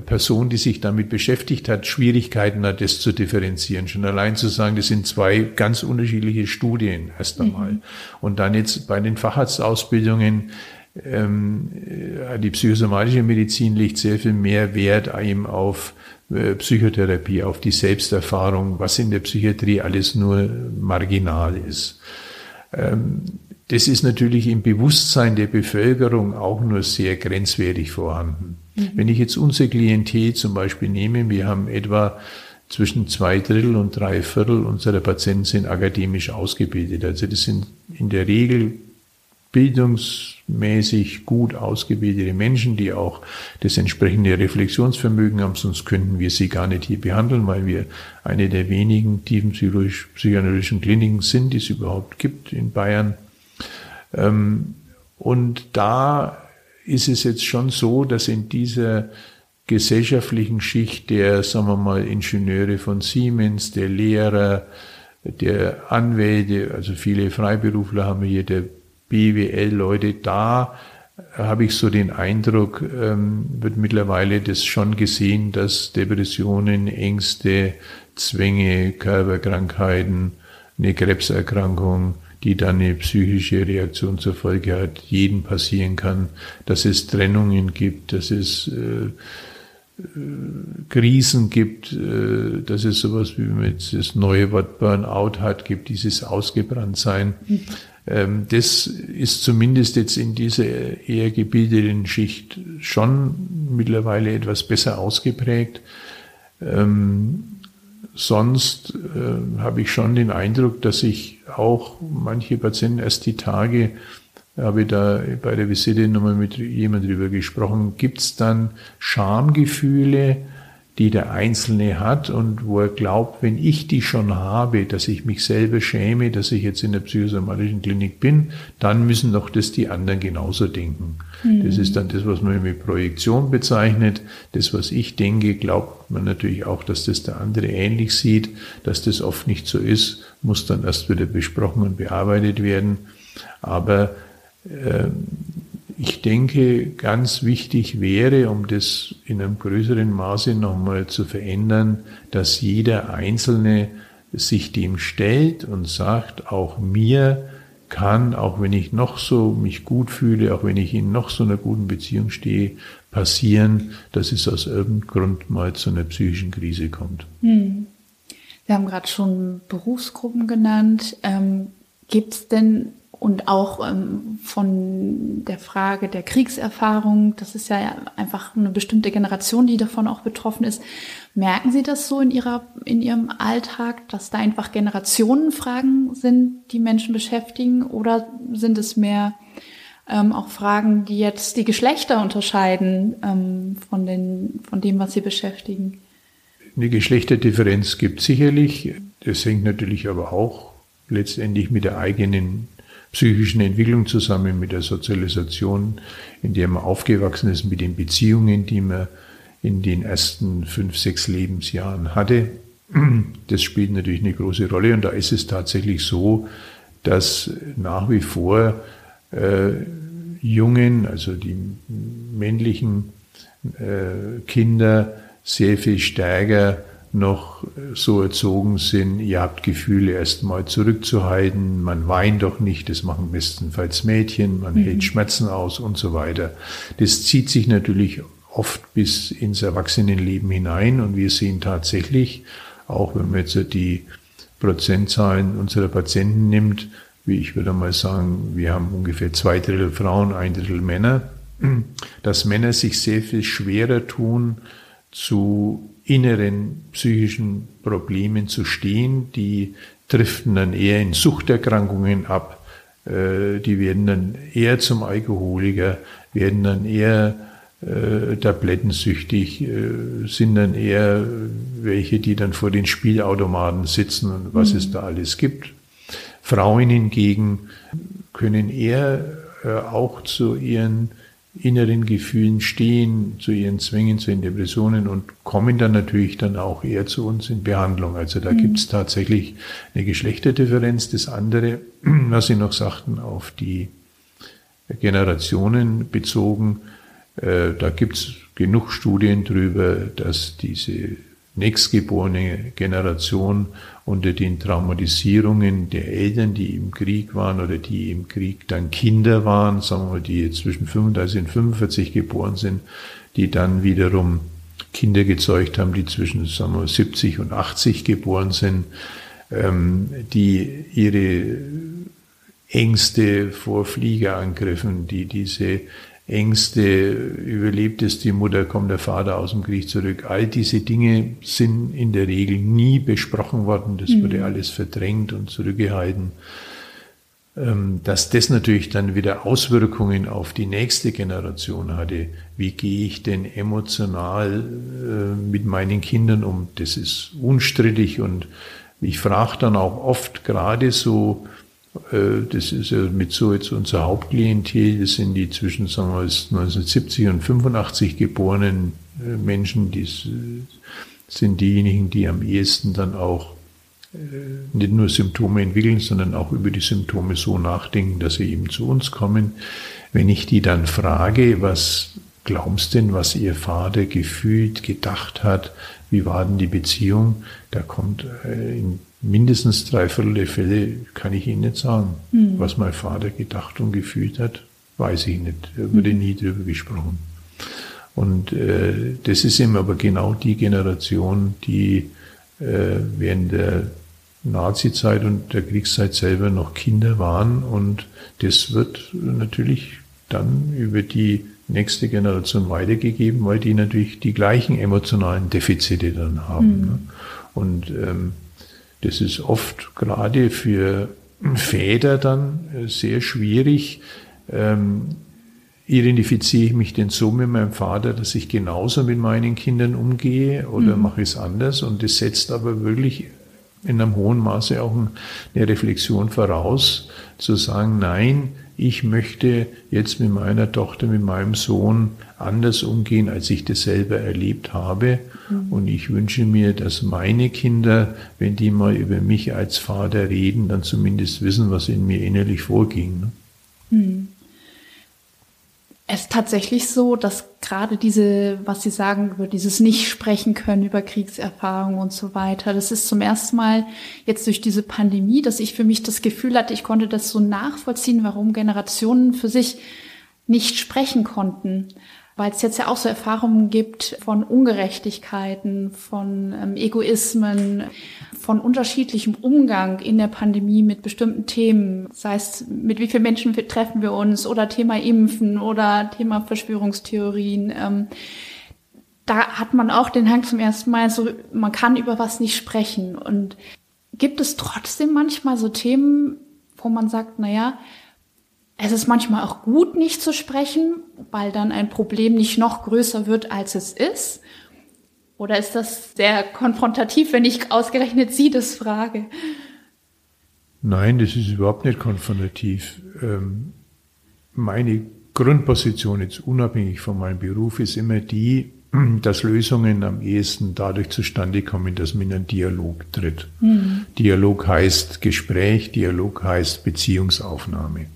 [SPEAKER 3] Person, die sich damit beschäftigt hat, Schwierigkeiten hat, das zu differenzieren. Schon allein zu sagen, das sind zwei ganz unterschiedliche Studien erst einmal. Mhm. Und dann jetzt bei den Facharztausbildungen, ähm, äh, die psychosomatische Medizin legt sehr viel mehr Wert eben auf äh, Psychotherapie, auf die Selbsterfahrung, was in der Psychiatrie alles nur marginal ist. Ähm, das ist natürlich im Bewusstsein der Bevölkerung auch nur sehr grenzwertig vorhanden. Mhm. Wenn ich jetzt unser Klientel zum Beispiel nehme, wir haben etwa zwischen zwei Drittel und drei Viertel unserer Patienten sind akademisch ausgebildet. Also das sind in der Regel bildungsmäßig gut ausgebildete Menschen, die auch das entsprechende Reflexionsvermögen haben, sonst könnten wir sie gar nicht hier behandeln, weil wir eine der wenigen tiefen psychoanalytischen Kliniken sind, die es überhaupt gibt in Bayern. Ähm, und da ist es jetzt schon so, dass in dieser gesellschaftlichen Schicht der, sagen wir mal, Ingenieure von Siemens, der Lehrer, der Anwälte, also viele Freiberufler haben hier, der BWL-Leute, da habe ich so den Eindruck, ähm, wird mittlerweile das schon gesehen, dass Depressionen, Ängste, Zwänge, Körperkrankheiten, eine Krebserkrankung, die dann eine psychische Reaktion zur Folge hat, jeden passieren kann, dass es Trennungen gibt, dass es äh, äh, Krisen gibt, äh, dass es sowas wie mit das neue Wort Burnout hat, gibt dieses Ausgebranntsein. Mhm. Ähm, das ist zumindest jetzt in dieser eher gebildeten Schicht schon mittlerweile etwas besser ausgeprägt. Ähm, sonst äh, habe ich schon den Eindruck, dass ich auch manche Patienten erst die Tage, habe ich da bei der Visite nochmal mit jemand drüber gesprochen, gibt es dann Schamgefühle, die der Einzelne hat und wo er glaubt, wenn ich die schon habe, dass ich mich selber schäme, dass ich jetzt in der psychosomatischen Klinik bin, dann müssen doch das die anderen genauso denken. Mhm. Das ist dann das, was man mit Projektion bezeichnet. Das, was ich denke, glaubt man natürlich auch, dass das der andere ähnlich sieht. Dass das oft nicht so ist, muss dann erst wieder besprochen und bearbeitet werden. Aber äh, ich denke, ganz wichtig wäre, um das in einem größeren Maße nochmal zu verändern, dass jeder Einzelne sich dem stellt und sagt, auch mir kann, auch wenn ich noch so mich gut fühle, auch wenn ich in noch so einer guten Beziehung stehe, passieren, dass es aus irgendeinem Grund mal zu einer psychischen Krise kommt. Hm.
[SPEAKER 2] Sie haben gerade schon Berufsgruppen genannt. Ähm, Gibt es denn und auch ähm, von der Frage der Kriegserfahrung, das ist ja einfach eine bestimmte Generation, die davon auch betroffen ist. Merken Sie das so in Ihrer, in Ihrem Alltag, dass da einfach Generationenfragen sind, die Menschen beschäftigen, oder sind es mehr ähm, auch Fragen, die jetzt die Geschlechter unterscheiden ähm, von, den, von dem, was sie beschäftigen?
[SPEAKER 3] Eine Geschlechterdifferenz gibt sicherlich. Das hängt natürlich aber auch letztendlich mit der eigenen psychischen Entwicklung zusammen mit der Sozialisation, in der man aufgewachsen ist, mit den Beziehungen, die man in den ersten fünf, sechs Lebensjahren hatte. Das spielt natürlich eine große Rolle und da ist es tatsächlich so, dass nach wie vor äh, Jungen, also die männlichen äh, Kinder, sehr viel stärker noch so erzogen sind, ihr habt Gefühle erstmal zurückzuhalten, man weint doch nicht, das machen bestenfalls Mädchen, man mhm. hält Schmerzen aus und so weiter. Das zieht sich natürlich oft bis ins Erwachsenenleben hinein und wir sehen tatsächlich, auch wenn man jetzt die Prozentzahlen unserer Patienten nimmt, wie ich würde mal sagen, wir haben ungefähr zwei Drittel Frauen, ein Drittel Männer, dass Männer sich sehr viel schwerer tun, zu inneren psychischen Problemen zu stehen. Die driften dann eher in Suchterkrankungen ab. Äh, die werden dann eher zum Alkoholiker, werden dann eher äh, tablettensüchtig, äh, sind dann eher welche, die dann vor den Spielautomaten sitzen und was mhm. es da alles gibt. Frauen hingegen können eher äh, auch zu ihren inneren Gefühlen stehen, zu ihren Zwängen, zu ihren Depressionen und kommen dann natürlich dann auch eher zu uns in Behandlung. Also da mhm. gibt es tatsächlich eine Geschlechterdifferenz. Das andere, was Sie noch sagten, auf die Generationen bezogen, äh, da gibt es genug Studien drüber, dass diese nächstgeborene Generation unter den Traumatisierungen der Eltern, die im Krieg waren oder die im Krieg dann Kinder waren, sagen wir mal, die zwischen 35 und 45 geboren sind, die dann wiederum Kinder gezeugt haben, die zwischen sagen wir, 70 und 80 geboren sind, ähm, die ihre Ängste vor Fliegerangriffen, die diese Ängste, überlebt es die Mutter, kommt der Vater aus dem Krieg zurück. All diese Dinge sind in der Regel nie besprochen worden. Das mhm. wurde alles verdrängt und zurückgehalten. Ähm, dass das natürlich dann wieder Auswirkungen auf die nächste Generation hatte. Wie gehe ich denn emotional äh, mit meinen Kindern um? Das ist unstrittig und ich frage dann auch oft gerade so das ist ja mit so jetzt unser Hauptklientel, das sind die zwischen sagen wir, 1970 und 85 geborenen äh, Menschen, die sind diejenigen, die am ehesten dann auch nicht nur Symptome entwickeln, sondern auch über die Symptome so nachdenken, dass sie eben zu uns kommen. Wenn ich die dann frage, was glaubst denn, was ihr Vater gefühlt, gedacht hat, wie war denn die Beziehung, da kommt äh, in mindestens drei Viertel der Fälle, kann ich Ihnen nicht sagen. Mhm. Was mein Vater gedacht und gefühlt hat, weiß ich nicht. Da wurde mhm. nie drüber gesprochen. Und äh, das ist eben aber genau die Generation, die äh, während der Nazi-Zeit und der Kriegszeit selber noch Kinder waren. Und das wird natürlich dann über die nächste Generation weitergegeben, weil die natürlich die gleichen emotionalen Defizite dann haben. Mhm. Ne? Und ähm, das ist oft gerade für Väter dann äh, sehr schwierig. Ähm, identifiziere ich mich denn so mit meinem Vater, dass ich genauso mit meinen Kindern umgehe oder mhm. mache ich es anders? Und das setzt aber wirklich in einem hohen Maße auch eine Reflexion voraus, zu sagen, nein, ich möchte jetzt mit meiner Tochter, mit meinem Sohn anders umgehen, als ich das selber erlebt habe. Mhm. Und ich wünsche mir, dass meine Kinder, wenn die mal über mich als Vater reden, dann zumindest wissen, was in mir innerlich vorging. Ne? Mhm.
[SPEAKER 2] Es ist tatsächlich so, dass gerade diese, was Sie sagen, über dieses Nicht-Sprechen können, über Kriegserfahrungen und so weiter, das ist zum ersten Mal jetzt durch diese Pandemie, dass ich für mich das Gefühl hatte, ich konnte das so nachvollziehen, warum Generationen für sich nicht sprechen konnten weil es jetzt ja auch so Erfahrungen gibt von Ungerechtigkeiten, von ähm, Egoismen, von unterschiedlichem Umgang in der Pandemie mit bestimmten Themen, sei es mit wie vielen Menschen treffen wir uns oder Thema Impfen oder Thema Verschwörungstheorien. Ähm, da hat man auch den Hang zum ersten Mal, so man kann über was nicht sprechen. Und gibt es trotzdem manchmal so Themen, wo man sagt, na ja, es ist manchmal auch gut, nicht zu sprechen, weil dann ein Problem nicht noch größer wird, als es ist. Oder ist das sehr konfrontativ, wenn ich ausgerechnet Sie das frage?
[SPEAKER 3] Nein, das ist überhaupt nicht konfrontativ. Ähm, meine Grundposition, jetzt unabhängig von meinem Beruf, ist immer die, dass Lösungen am ehesten dadurch zustande kommen, dass man in einen Dialog tritt. Mhm. Dialog heißt Gespräch, Dialog heißt Beziehungsaufnahme.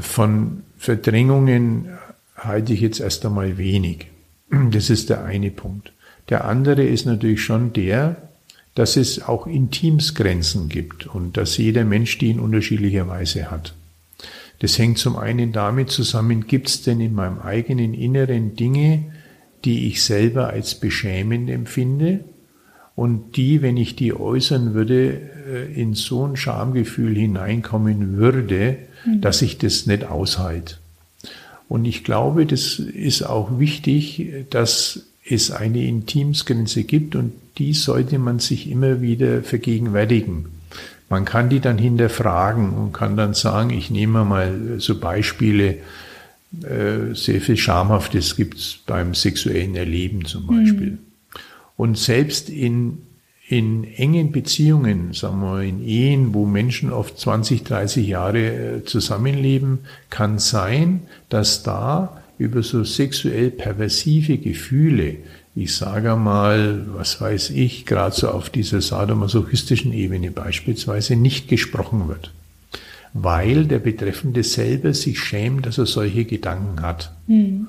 [SPEAKER 3] Von Verdrängungen halte ich jetzt erst einmal wenig. Das ist der eine Punkt. Der andere ist natürlich schon der, dass es auch Intimsgrenzen gibt und dass jeder Mensch die in unterschiedlicher Weise hat. Das hängt zum einen damit zusammen, gibt es denn in meinem eigenen Inneren Dinge, die ich selber als beschämend empfinde und die, wenn ich die äußern würde, äh, in so ein Schamgefühl hineinkommen würde, mhm. dass ich das nicht aushalte. Und ich glaube, das ist auch wichtig, dass es eine Intimsgrenze gibt und die sollte man sich immer wieder vergegenwärtigen. Man kann die dann hinterfragen und kann dann sagen, ich nehme mal so Beispiele, äh, sehr viel Schamhaftes gibt es beim sexuellen Erleben zum Beispiel. Mhm. Und selbst in in engen Beziehungen, sagen wir in Ehen, wo Menschen oft 20, 30 Jahre äh, zusammenleben, kann sein, dass da über so sexuell perversive Gefühle, ich sage mal, was weiß ich, gerade so auf dieser sadomasochistischen Ebene beispielsweise, nicht gesprochen wird. Weil der Betreffende selber sich schämt, dass er solche Gedanken hat. Mhm.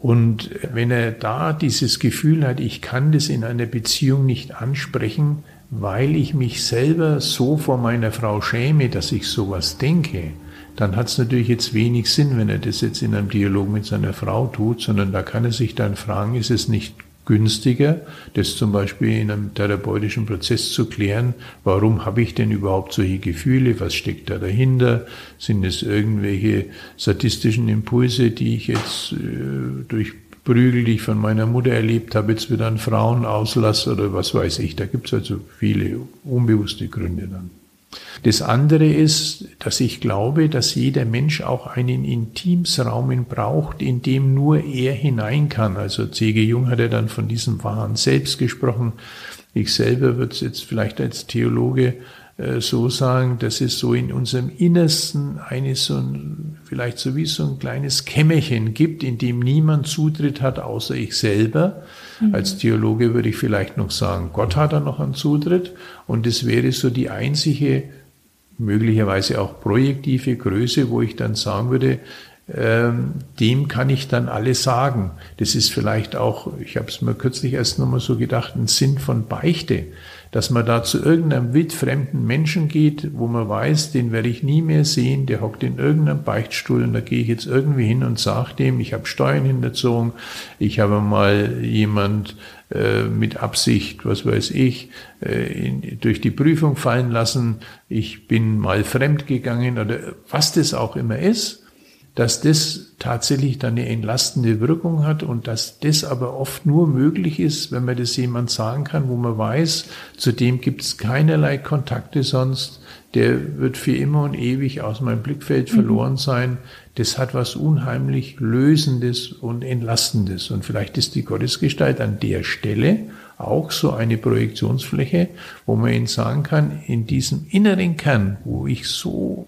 [SPEAKER 3] Und wenn er da dieses Gefühl hat, ich kann das in einer Beziehung nicht ansprechen, weil ich mich selber so vor meiner Frau schäme, dass ich sowas denke, dann hat es natürlich jetzt wenig Sinn, wenn er das jetzt in einem Dialog mit seiner Frau tut, sondern da kann er sich dann fragen, ist es nicht günstiger, das zum Beispiel in einem therapeutischen Prozess zu klären, warum habe ich denn überhaupt solche Gefühle, was steckt da dahinter, sind es irgendwelche sadistischen Impulse, die ich jetzt äh, durch Prügel, die ich von meiner Mutter erlebt habe, jetzt wieder an Frauen auslasse oder was weiß ich. Da gibt es also viele unbewusste Gründe dann. Das andere ist, dass ich glaube, dass jeder Mensch auch einen Intimsraum braucht, in dem nur er hinein kann. Also C.G. Jung hat ja dann von diesem wahren Selbst gesprochen. Ich selber würde es jetzt vielleicht als Theologe äh, so sagen, dass es so in unserem Innersten eine so ein, vielleicht so wie so ein kleines Kämmerchen gibt, in dem niemand Zutritt hat, außer ich selber Mhm. Als Theologe würde ich vielleicht noch sagen, Gott hat da noch einen Zutritt und das wäre so die einzige, möglicherweise auch projektive Größe, wo ich dann sagen würde, ähm, dem kann ich dann alles sagen. Das ist vielleicht auch, ich habe es mir kürzlich erst nochmal so gedacht, ein Sinn von Beichte, dass man da zu irgendeinem wildfremden Menschen geht, wo man weiß, den werde ich nie mehr sehen, der hockt in irgendeinem Beichtstuhl und da gehe ich jetzt irgendwie hin und sage dem, ich habe Steuern hinterzogen, ich habe mal jemand äh, mit Absicht, was weiß ich, äh, in, durch die Prüfung fallen lassen, ich bin mal fremd gegangen oder was das auch immer ist dass das tatsächlich dann eine entlastende Wirkung hat und dass das aber oft nur möglich ist, wenn man das jemand sagen kann, wo man weiß, zu dem gibt es keinerlei Kontakte sonst, der wird für immer und ewig aus meinem Blickfeld mhm. verloren sein. Das hat was unheimlich Lösendes und Entlastendes. Und vielleicht ist die Gottesgestalt an der Stelle auch so eine Projektionsfläche, wo man ihnen sagen kann, in diesem inneren Kern, wo ich so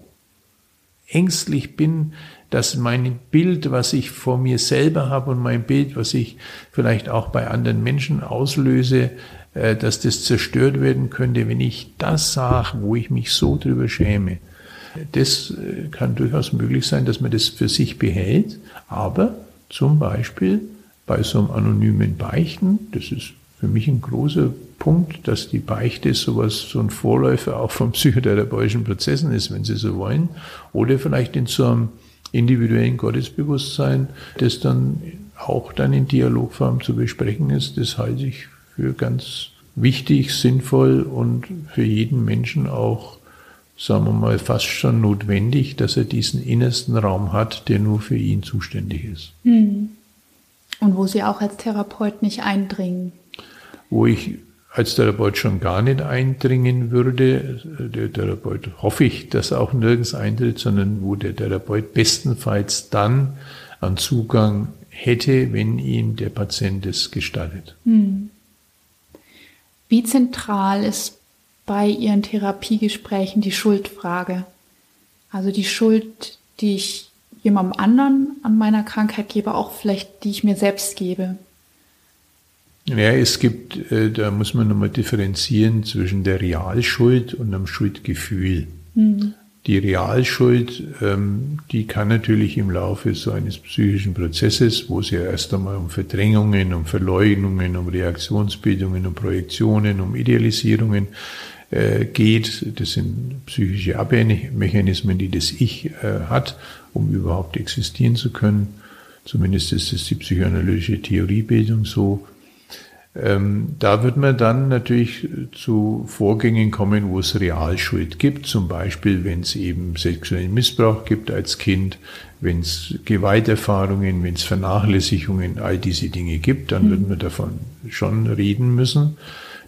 [SPEAKER 3] ängstlich bin, dass mein Bild, was ich vor mir selber habe und mein Bild, was ich vielleicht auch bei anderen Menschen auslöse, äh, dass das zerstört werden könnte, wenn ich das sage, wo ich mich so drüber schäme. Das äh, kann durchaus möglich sein, dass man das für sich behält, aber zum Beispiel bei so einem anonymen Beichten, das ist für mich ein großer Punkt, dass die Beichte sowas, so ein Vorläufer auch von psychotherapeutischen Prozessen ist, wenn Sie so wollen, oder vielleicht in so einem individuellen Gottesbewusstsein, das dann auch dann in Dialogform zu besprechen ist, das halte ich für ganz wichtig, sinnvoll und für jeden Menschen auch, sagen wir mal, fast schon notwendig, dass er diesen innersten Raum hat, der nur für ihn zuständig ist. Hm.
[SPEAKER 2] Und wo Sie auch als Therapeut nicht eindringen.
[SPEAKER 3] Wo ich als Therapeut schon gar nicht eindringen würde. Der Therapeut hoffe ich, dass er auch nirgends eintritt, sondern wo der Therapeut bestenfalls dann an Zugang hätte, wenn ihm der Patient es gestattet. Hm.
[SPEAKER 2] Wie zentral ist bei Ihren Therapiegesprächen die Schuldfrage? Also die Schuld, die ich jemandem anderen an meiner Krankheit gebe, auch vielleicht die ich mir selbst gebe.
[SPEAKER 3] Ja, es gibt, äh, da muss man nochmal differenzieren zwischen der Realschuld und einem Schuldgefühl. Mhm. Die Realschuld, ähm, die kann natürlich im Laufe so eines psychischen Prozesses, wo es ja erst einmal um Verdrängungen, um Verleugnungen, um Reaktionsbildungen, um Projektionen, um Idealisierungen äh, geht, das sind psychische Abwehrmechanismen, die das Ich äh, hat, um überhaupt existieren zu können. Zumindest ist es die psychoanalytische Theoriebildung so. Ähm, da wird man dann natürlich zu Vorgängen kommen, wo es Realschuld gibt, zum Beispiel wenn es eben sexuellen Missbrauch gibt als Kind, wenn es Gewalterfahrungen, wenn es Vernachlässigungen, all diese Dinge gibt, dann mhm. wird man davon schon reden müssen,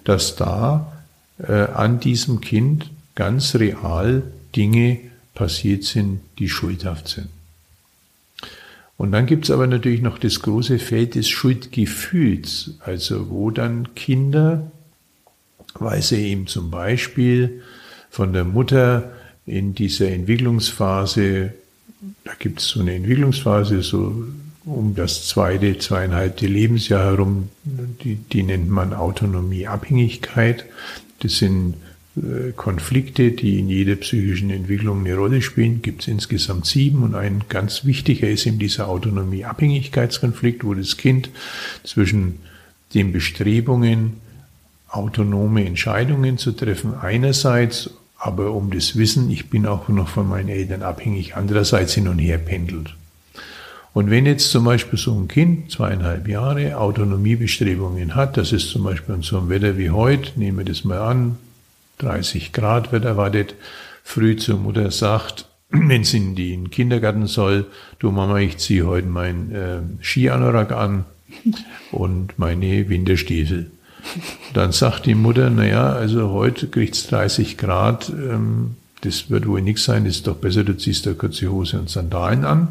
[SPEAKER 3] dass da äh, an diesem Kind ganz real Dinge passiert sind, die schuldhaft sind. Und dann gibt's aber natürlich noch das große Feld des Schuldgefühls, also wo dann Kinder, weil sie eben zum Beispiel von der Mutter in dieser Entwicklungsphase, da gibt's so eine Entwicklungsphase, so um das zweite, zweieinhalbte Lebensjahr herum, die, die nennt man Autonomieabhängigkeit. Das sind Konflikte, die in jeder psychischen Entwicklung eine Rolle spielen, gibt es insgesamt sieben und ein ganz wichtiger ist eben dieser Autonomie-Abhängigkeitskonflikt, wo das Kind zwischen den Bestrebungen, autonome Entscheidungen zu treffen, einerseits, aber um das Wissen, ich bin auch noch von meinen Eltern abhängig, andererseits hin und her pendelt. Und wenn jetzt zum Beispiel so ein Kind, zweieinhalb Jahre, Autonomiebestrebungen hat, das ist zum Beispiel in so einem Wetter wie heute, nehmen wir das mal an, 30 Grad wird erwartet, früh zur Mutter sagt, wenn sie in den Kindergarten soll, du Mama, ich ziehe heute meinen äh, Skianorak an und meine Winterstiefel. Dann sagt die Mutter, naja, also heute kriegt's 30 Grad, ähm, das wird wohl nichts sein, ist doch besser, du ziehst da kurze Hose und Sandalen an.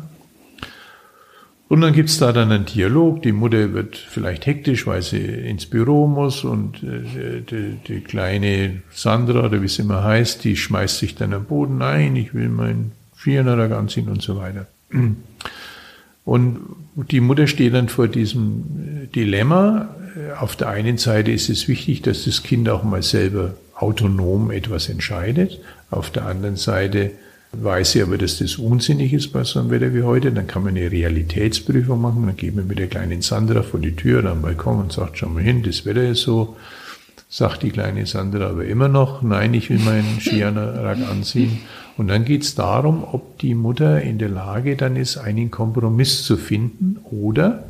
[SPEAKER 3] Und dann gibt's da dann einen Dialog. Die Mutter wird vielleicht hektisch, weil sie ins Büro muss und äh, die, die, kleine Sandra, oder wie es immer heißt, die schmeißt sich dann am Boden ein, ich will meinen Vierner anziehen und so weiter. Und die Mutter steht dann vor diesem Dilemma, äh, auf der einen Seite ist es wichtig, dass das Kind auch mal selber autonom etwas entscheidet. Auf der anderen Seite weiß sie aber, dass das unsinnig ist bei so einem Wetter wie heute. Dann kann man eine Realitätsprüfung machen. Dann geht man mit der kleinen Sandra vor die Tür oder am Balkon und sagt, schau mal hin, das Wetter ist so. Sagt die kleine Sandra aber immer noch, nein, ich will meinen Skianorak anziehen. Und dann geht es darum, ob die Mutter in der Lage dann ist, einen Kompromiss zu finden oder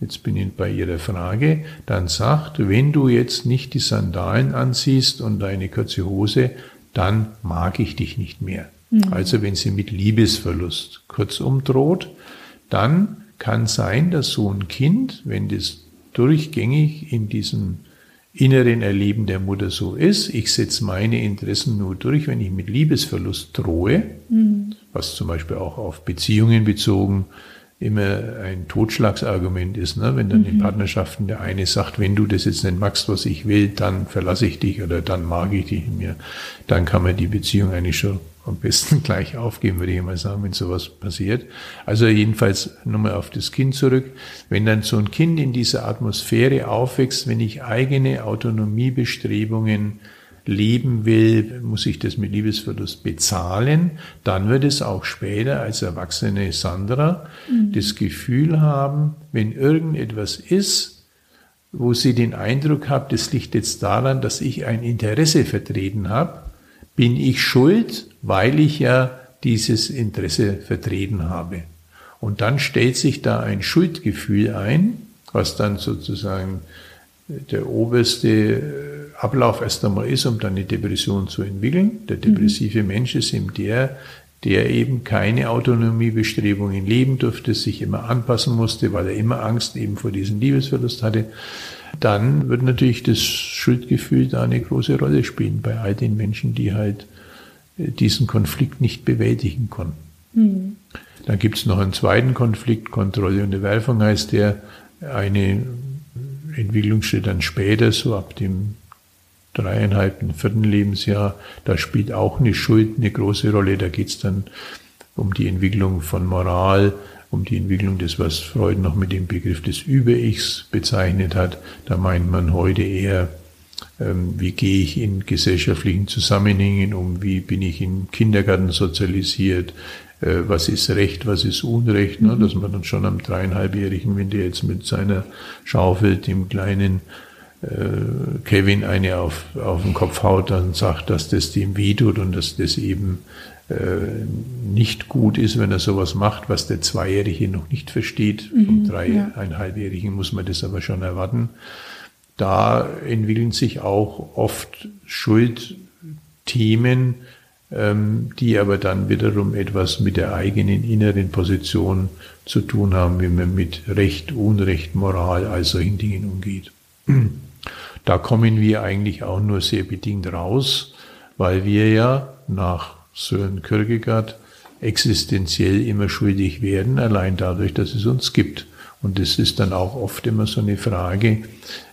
[SPEAKER 3] jetzt bin ich bei Ihrer Frage, dann sagt, wenn du jetzt nicht die Sandalen anziehst und deine kurze Hose, dann mag ich dich nicht mehr. Mhm. Also wenn sie mit Liebesverlust kurzum droht, dann kann sein, dass so ein Kind, wenn das durchgängig in diesem inneren Erleben der Mutter so ist, ich setze meine Interessen nur durch, wenn ich mit Liebesverlust drohe, mhm. was zum Beispiel auch auf Beziehungen bezogen immer ein Totschlagsargument ist, ne? wenn dann mhm. in Partnerschaften der eine sagt, wenn du das jetzt nicht magst, was ich will, dann verlasse ich dich oder dann mag ich dich mehr, dann kann man die Beziehung eigentlich schon am besten gleich aufgeben, würde ich mal sagen, wenn sowas passiert. Also jedenfalls nochmal auf das Kind zurück. Wenn dann so ein Kind in dieser Atmosphäre aufwächst, wenn ich eigene Autonomiebestrebungen leben will, muss ich das mit Liebesverlust bezahlen, dann wird es auch später als erwachsene Sandra mhm. das Gefühl haben, wenn irgendetwas ist, wo sie den Eindruck hat, das liegt jetzt daran, dass ich ein Interesse vertreten habe, bin ich schuld, weil ich ja dieses Interesse vertreten habe. Und dann stellt sich da ein Schuldgefühl ein, was dann sozusagen der oberste Ablauf erst einmal ist, um dann eine Depression zu entwickeln. Der depressive mhm. Mensch ist eben der, der eben keine Autonomiebestrebungen leben durfte, sich immer anpassen musste, weil er immer Angst eben vor diesem Liebesverlust hatte. Dann wird natürlich das Schuldgefühl da eine große Rolle spielen bei all den Menschen, die halt äh, diesen Konflikt nicht bewältigen konnten. Mhm. Dann gibt es noch einen zweiten Konflikt, Kontrolle und Erwerfung heißt der, eine Entwicklungsschritt dann später, so ab dem dreieinhalb, vierten Lebensjahr, da spielt auch eine Schuld eine große Rolle. Da geht es dann um die Entwicklung von Moral, um die Entwicklung des, was Freud noch mit dem Begriff des Über-Ichs bezeichnet hat. Da meint man heute eher, ähm, wie gehe ich in gesellschaftlichen Zusammenhängen um, wie bin ich im Kindergarten sozialisiert, äh, was ist Recht, was ist Unrecht, ne? Mhm. dass man dann schon am dreieinhalbjährigen, wenn der jetzt mit seiner Schaufel dem kleinen Kevin eine auf, auf den Kopf haut, dann sagt, dass das dem wehtut und dass das eben äh, nicht gut ist, wenn er sowas macht, was der Zweijährige noch nicht versteht. Mhm, Vom Dreieinhalbjährigen muss man das aber schon erwarten. Da entwickeln sich auch oft Schuldthemen, ähm, die aber dann wiederum etwas mit der eigenen inneren Position zu tun haben, wie man mit Recht, Unrecht, Moral, all solchen Dingen umgeht. Da kommen wir eigentlich auch nur sehr bedingt raus, weil wir ja nach Sören Kierkegaard existenziell immer schuldig werden, allein dadurch, dass es uns gibt. Und das ist dann auch oft immer so eine Frage,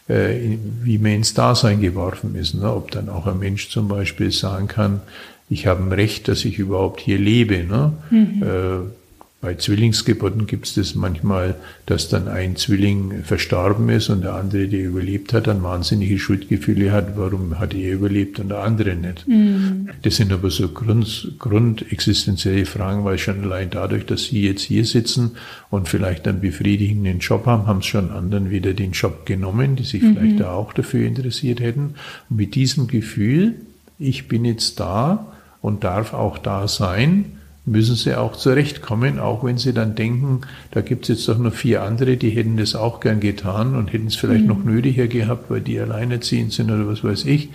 [SPEAKER 3] äh, wie man ins Dasein geworfen ist. Ne? Ob dann auch ein Mensch zum Beispiel sagen kann, ich habe ein Recht, dass ich überhaupt hier lebe. Ne? Mhm. Bei Zwillingsgeburten gibt es das manchmal, dass dann ein Zwilling verstorben ist und der andere, der überlebt hat, dann wahnsinnige Schuldgefühle hat, warum hat er überlebt und der andere nicht. Mhm. Das sind aber so Grund, grundexistenzielle Fragen, weil schon allein dadurch, dass Sie jetzt hier sitzen und vielleicht einen befriedigenden Job haben, haben es schon anderen wieder den Job genommen, die sich mhm. vielleicht da auch dafür interessiert hätten. Und mit diesem Gefühl, ich bin jetzt da und darf auch da sein, müssen sie auch zurechtkommen, auch wenn sie dann denken, da gibt es jetzt doch noch vier andere, die hätten das auch gern getan und hätten es vielleicht mhm. noch nötiger gehabt, weil die alleinerziehend sind oder was weiß ich,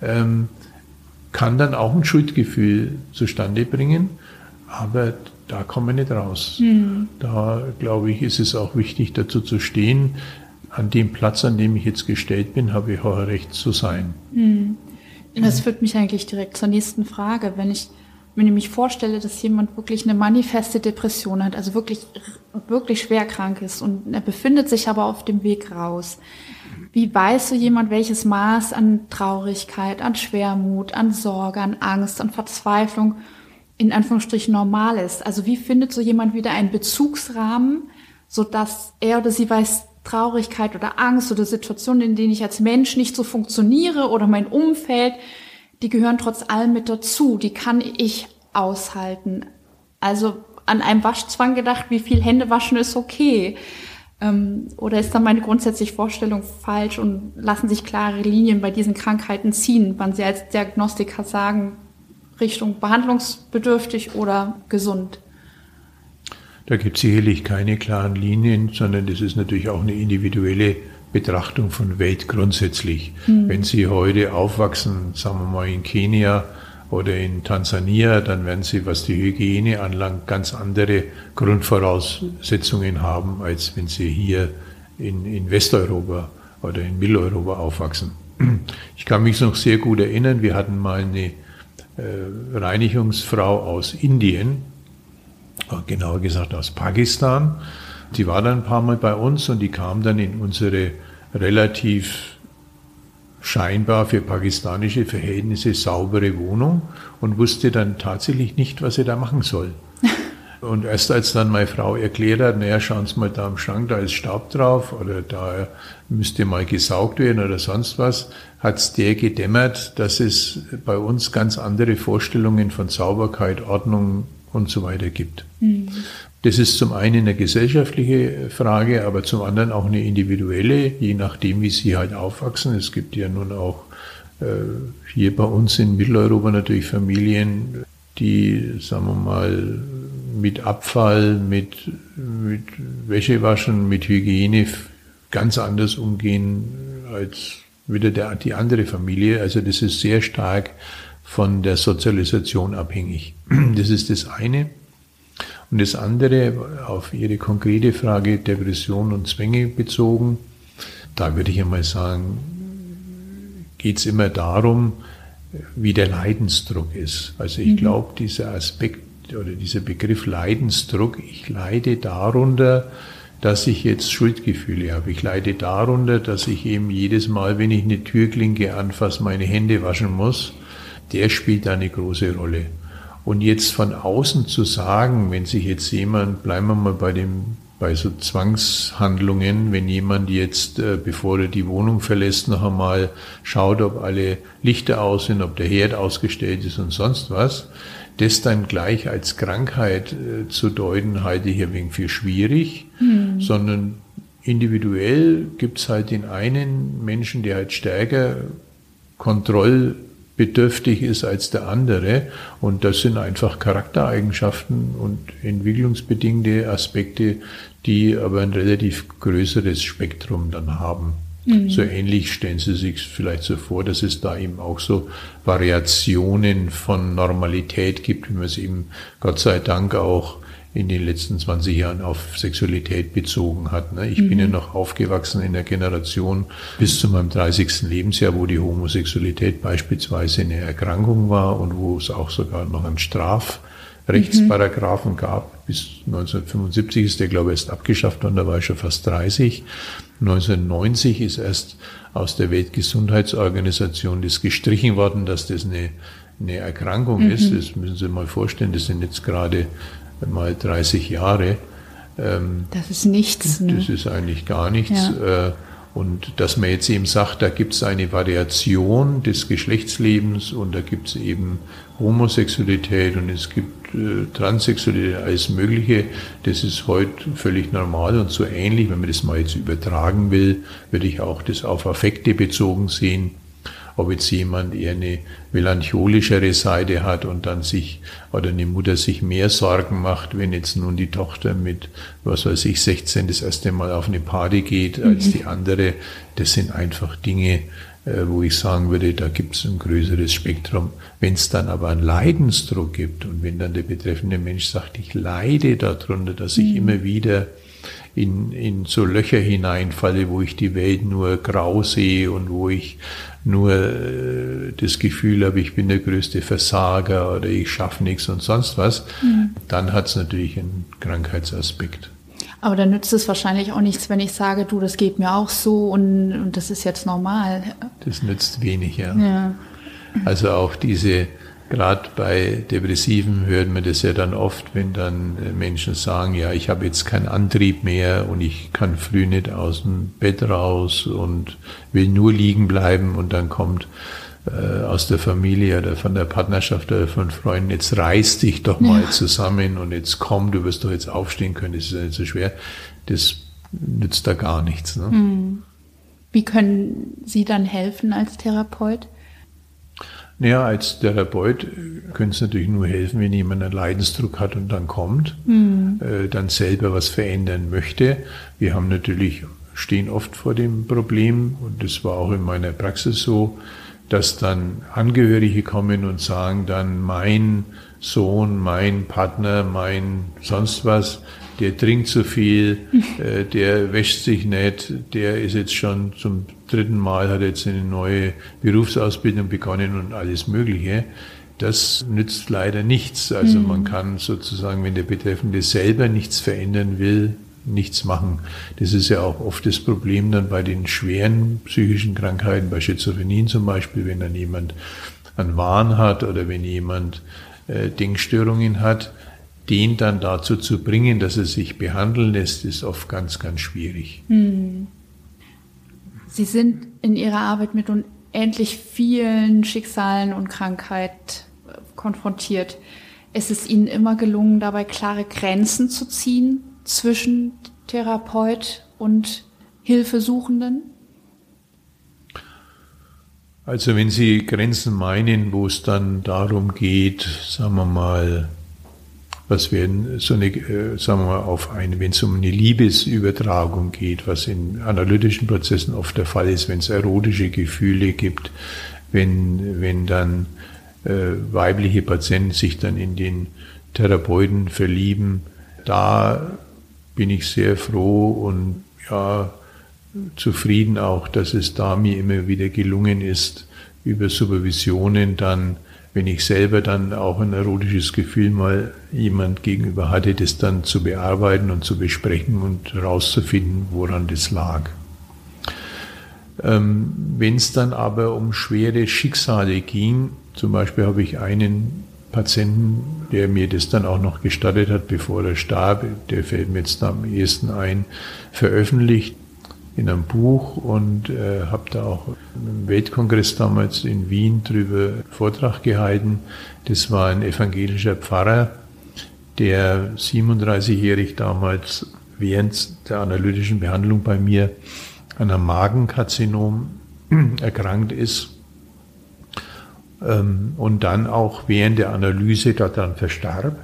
[SPEAKER 3] ähm, kann dann auch ein Schuldgefühl zustande bringen, aber da kommen wir nicht raus. Mhm. Da, glaube ich, ist es auch wichtig, dazu zu stehen, an dem Platz, an dem ich jetzt gestellt bin, habe ich auch ein Recht zu sein.
[SPEAKER 2] Mhm. Das führt mich eigentlich direkt zur nächsten Frage. Wenn ich wenn ich mich vorstelle, dass jemand wirklich eine manifeste Depression hat, also wirklich, wirklich schwer krank ist und er befindet sich aber auf dem Weg raus. Wie weiß so jemand, welches Maß an Traurigkeit, an Schwermut, an Sorge, an Angst, an Verzweiflung in Anführungsstrichen normal ist? Also wie findet so jemand wieder einen Bezugsrahmen, so dass er oder sie weiß, Traurigkeit oder Angst oder Situationen, in denen ich als Mensch nicht so funktioniere oder mein Umfeld, die gehören trotz allem mit dazu. Die kann ich aushalten. Also an einem Waschzwang gedacht, wie viel Hände waschen ist okay. Ähm, oder ist dann meine grundsätzliche Vorstellung falsch und lassen sich klare Linien bei diesen Krankheiten ziehen, wann Sie als Diagnostiker sagen, Richtung behandlungsbedürftig oder gesund?
[SPEAKER 3] Da gibt es sicherlich keine klaren Linien, sondern das ist natürlich auch eine individuelle Betrachtung von Welt grundsätzlich. Mhm. Wenn Sie heute aufwachsen, sagen wir mal in Kenia oder in Tansania, dann werden Sie, was die Hygiene anlangt, ganz andere Grundvoraussetzungen haben, als wenn Sie hier in, in Westeuropa oder in Mitteleuropa aufwachsen. Ich kann mich noch sehr gut erinnern, wir hatten mal eine äh, Reinigungsfrau aus Indien, genauer gesagt aus Pakistan. Die war dann ein paar Mal bei uns und die kam dann in unsere relativ scheinbar für pakistanische Verhältnisse saubere Wohnung und wusste dann tatsächlich nicht, was sie da machen soll. Und erst als dann meine Frau erklärt hat, naja, schauen Sie mal da am Schrank, da ist Staub drauf oder da müsste mal gesaugt werden oder sonst was, hat es der gedämmert, dass es bei uns ganz andere Vorstellungen von Sauberkeit, Ordnung und so weiter gibt. Mhm. Das ist zum einen eine gesellschaftliche Frage, aber zum anderen auch eine individuelle, je nachdem, wie sie halt aufwachsen. Es gibt ja nun auch äh, hier bei uns in Mitteleuropa natürlich Familien, die, sagen wir mal, mit Abfall, mit, mit Wäschewaschen, mit Hygiene ganz anders umgehen als wieder der, die andere Familie. Also das ist sehr stark von der Sozialisation abhängig. Das ist das eine. Und das andere, auf Ihre konkrete Frage, Depression und Zwänge bezogen, da würde ich einmal sagen, geht es immer darum, wie der Leidensdruck ist. Also ich mhm. glaube, dieser Aspekt oder dieser Begriff Leidensdruck, ich leide darunter, dass ich jetzt Schuldgefühle habe. Ich leide darunter, dass ich eben jedes Mal, wenn ich eine Türklinke anfasse, meine Hände waschen muss. Der spielt eine große Rolle. Und jetzt von außen zu sagen, wenn sich jetzt jemand, bleiben wir mal bei dem, bei so Zwangshandlungen, wenn jemand jetzt, äh, bevor er die Wohnung verlässt, noch einmal schaut, ob alle Lichter aus sind, ob der Herd ausgestellt ist und sonst was, das dann gleich als Krankheit äh, zu deuten, halte ich ein wenig für schwierig, mhm. sondern individuell gibt's halt den einen Menschen, der halt stärker Kontroll bedürftig ist als der andere. Und das sind einfach Charaktereigenschaften und entwicklungsbedingte Aspekte, die aber ein relativ größeres Spektrum dann haben. Mhm. So ähnlich stellen Sie sich vielleicht so vor, dass es da eben auch so Variationen von Normalität gibt, wie man es eben Gott sei Dank auch in den letzten 20 Jahren auf Sexualität bezogen hat. Ne? Ich mhm. bin ja mhm. noch aufgewachsen in der Generation bis zu meinem 30. Lebensjahr, wo die Homosexualität beispielsweise eine Erkrankung war und wo es auch sogar noch einen Strafrechtsparagraphen mhm. gab. Bis 1975 ist der, glaube ich, erst abgeschafft worden, da war ich schon fast 30. 1990 ist erst aus der Weltgesundheitsorganisation das gestrichen worden, dass das eine, eine Erkrankung mhm. ist. Das müssen Sie mal vorstellen, das sind jetzt gerade mal 30 Jahre.
[SPEAKER 2] Ähm, das ist nichts. Ne?
[SPEAKER 3] Das ist eigentlich gar nichts. Ja. Äh, und dass man jetzt eben sagt, da gibt es eine Variation des Geschlechtslebens und da gibt es eben Homosexualität und es gibt äh, Transsexualität, alles Mögliche, das ist heute völlig normal und so ähnlich, wenn man das mal jetzt übertragen will, würde ich auch das auf Affekte bezogen sehen ob jetzt jemand eher eine melancholischere Seite hat und dann sich oder eine Mutter sich mehr Sorgen macht, wenn jetzt nun die Tochter mit, was weiß ich, 16 das erste Mal auf eine Party geht als mhm. die andere. Das sind einfach Dinge, äh, wo ich sagen würde, da gibt es ein größeres Spektrum. Wenn es dann aber einen Leidensdruck gibt und wenn dann der betreffende Mensch sagt, ich leide darunter, dass ich mhm. immer wieder in, in so Löcher hineinfalle, wo ich die Welt nur grau sehe und wo ich nur äh, das Gefühl habe, ich bin der größte Versager oder ich schaffe nichts und sonst was, mhm. dann hat es natürlich einen Krankheitsaspekt.
[SPEAKER 2] Aber dann nützt es wahrscheinlich auch nichts, wenn ich sage, du, das geht mir auch so und, und das ist jetzt normal.
[SPEAKER 3] Das nützt wenig, ja. ja. Also auch diese Gerade bei Depressiven hört man das ja dann oft, wenn dann Menschen sagen, ja, ich habe jetzt keinen Antrieb mehr und ich kann früh nicht aus dem Bett raus und will nur liegen bleiben und dann kommt äh, aus der Familie oder von der Partnerschaft oder von Freunden, jetzt reiß dich doch mal ja. zusammen und jetzt komm, du wirst doch jetzt aufstehen können, das ist ja nicht so schwer. Das nützt da gar nichts. Ne? Hm.
[SPEAKER 2] Wie können Sie dann helfen als Therapeut?
[SPEAKER 3] Naja, als Therapeut könnte es natürlich nur helfen, wenn jemand einen Leidensdruck hat und dann kommt, mhm. äh, dann selber was verändern möchte. Wir haben natürlich, stehen oft vor dem Problem, und das war auch in meiner Praxis so, dass dann Angehörige kommen und sagen dann, mein Sohn, mein Partner, mein sonst was, der trinkt zu viel, äh, der wäscht sich nicht, der ist jetzt schon zum dritten Mal, hat jetzt eine neue Berufsausbildung begonnen und alles Mögliche. Das nützt leider nichts. Also mhm. man kann sozusagen, wenn der Betreffende selber nichts verändern will, nichts machen. Das ist ja auch oft das Problem dann bei den schweren psychischen Krankheiten, bei Schizophrenien zum Beispiel, wenn dann jemand einen Wahn hat oder wenn jemand äh, Denkstörungen hat, den dann dazu zu bringen, dass er sich behandeln lässt, ist oft ganz, ganz schwierig. Hm.
[SPEAKER 2] Sie sind in Ihrer Arbeit mit unendlich vielen Schicksalen und Krankheit äh, konfrontiert. Ist es Ihnen immer gelungen, dabei klare Grenzen zu ziehen zwischen Therapeut und Hilfesuchenden?
[SPEAKER 3] Also wenn Sie Grenzen meinen, wo es dann darum geht, sagen wir mal, was werden so eine, äh, sagen wir mal, auf eine, wenn es um eine Liebesübertragung geht, was in analytischen Prozessen oft der Fall ist, wenn es erotische Gefühle gibt, wenn, wenn dann äh, weibliche Patienten sich dann in den Therapeuten verlieben, da bin ich sehr froh und ja, zufrieden auch, dass es da mir immer wieder gelungen ist, über Supervisionen dann wenn ich selber dann auch ein erotisches Gefühl mal jemand gegenüber hatte, das dann zu bearbeiten und zu besprechen und herauszufinden, woran das lag. Ähm, wenn es dann aber um schwere Schicksale ging, zum Beispiel habe ich einen Patienten, der mir das dann auch noch gestattet hat, bevor er starb, der fällt mir jetzt am ehesten ein, veröffentlicht in einem Buch und äh, habe da auch im Weltkongress damals in Wien drüber Vortrag gehalten. Das war ein evangelischer Pfarrer, der 37-jährig damals während der analytischen Behandlung bei mir an einem Magenkarzinom erkrankt ist ähm, und dann auch während der Analyse daran verstarb.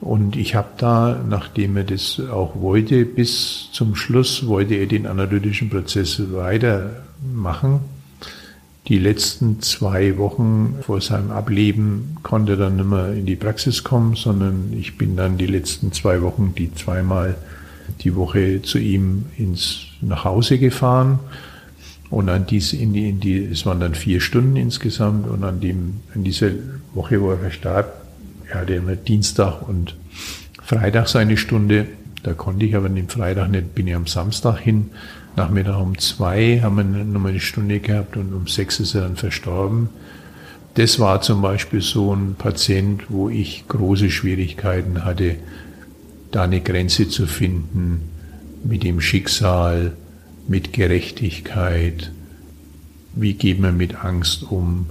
[SPEAKER 3] Und ich habe da, nachdem er das auch wollte, bis zum Schluss wollte er den analytischen Prozess weitermachen. Die letzten zwei Wochen vor seinem Ableben konnte er dann nicht mehr in die Praxis kommen, sondern ich bin dann die letzten zwei Wochen, die zweimal die Woche zu ihm ins, nach Hause gefahren. Und an dies, in die, in die, es waren dann vier Stunden insgesamt und an dem, in dieser Woche, wo er verstarb, er hatte immer Dienstag und Freitag seine Stunde. Da konnte ich aber dem Freitag nicht, bin ich am Samstag hin. Nachmittag um zwei haben wir nochmal eine Stunde gehabt und um sechs ist er dann verstorben. Das war zum Beispiel so ein Patient, wo ich große Schwierigkeiten hatte, da eine Grenze zu finden mit dem Schicksal, mit Gerechtigkeit. Wie geht man mit Angst um?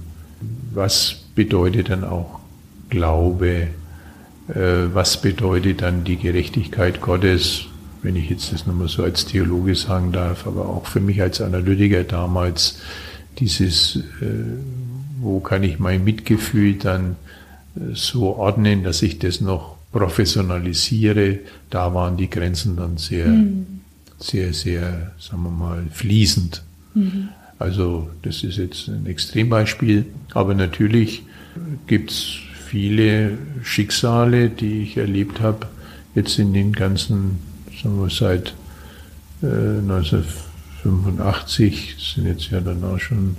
[SPEAKER 3] Was bedeutet dann auch Glaube, äh, was bedeutet dann die Gerechtigkeit Gottes, wenn ich jetzt das nochmal so als Theologe sagen darf, aber auch für mich als Analytiker damals dieses, äh, wo kann ich mein Mitgefühl dann äh, so ordnen, dass ich das noch professionalisiere, da waren die Grenzen dann sehr, mhm. sehr, sehr, sagen wir mal, fließend. Mhm. Also das ist jetzt ein Extrembeispiel, aber natürlich gibt es viele Schicksale, die ich erlebt habe, jetzt in den ganzen, sagen wir seit äh, 1985, sind jetzt ja dann auch schon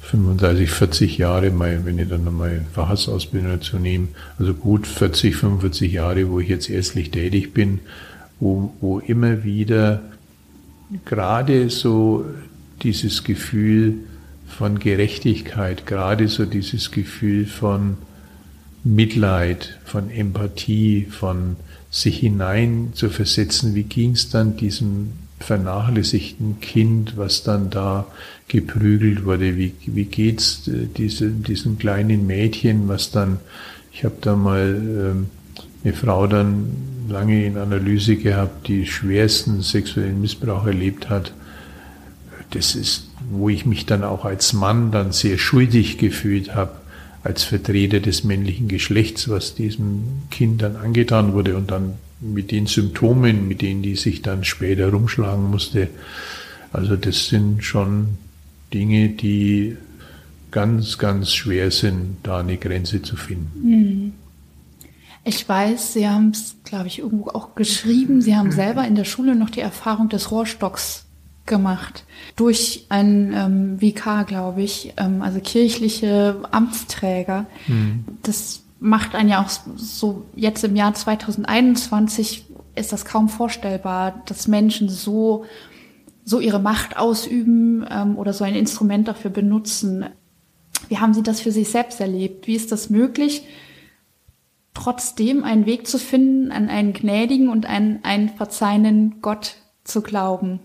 [SPEAKER 3] 35, 40 Jahre, wenn ich dann nochmal Facharztausbildung dazu nehme, also gut 40, 45 Jahre, wo ich jetzt ärztlich tätig bin, wo, wo immer wieder gerade so dieses Gefühl von Gerechtigkeit, gerade so dieses Gefühl von Mitleid, von Empathie, von sich hinein zu versetzen, wie ging es dann diesem vernachlässigten Kind, was dann da geprügelt wurde, wie, wie geht's äh, diese, diesem kleinen Mädchen, was dann, ich habe da mal ähm, eine Frau dann lange in Analyse gehabt, die schwersten sexuellen Missbrauch erlebt hat. Das ist, wo ich mich dann auch als Mann dann sehr schuldig gefühlt habe, als Vertreter des männlichen Geschlechts, was diesem Kind dann angetan wurde und dann mit den Symptomen, mit denen die sich dann später rumschlagen musste. Also das sind schon Dinge, die ganz, ganz schwer sind, da eine Grenze zu finden. Mhm.
[SPEAKER 2] Ich weiß, Sie haben es, glaube ich, irgendwo auch geschrieben. Sie haben selber in der Schule noch die Erfahrung des Rohrstocks gemacht. Durch einen ähm, VK, glaube ich, ähm, also kirchliche Amtsträger. Mhm. Das macht einen ja auch so, jetzt im Jahr 2021 ist das kaum vorstellbar, dass Menschen so, so ihre Macht ausüben ähm, oder so ein Instrument dafür benutzen. Wie haben Sie das für sich selbst erlebt? Wie ist das möglich? trotzdem einen Weg zu finden, an einen gnädigen und einen, einen verzeihenden Gott zu glauben?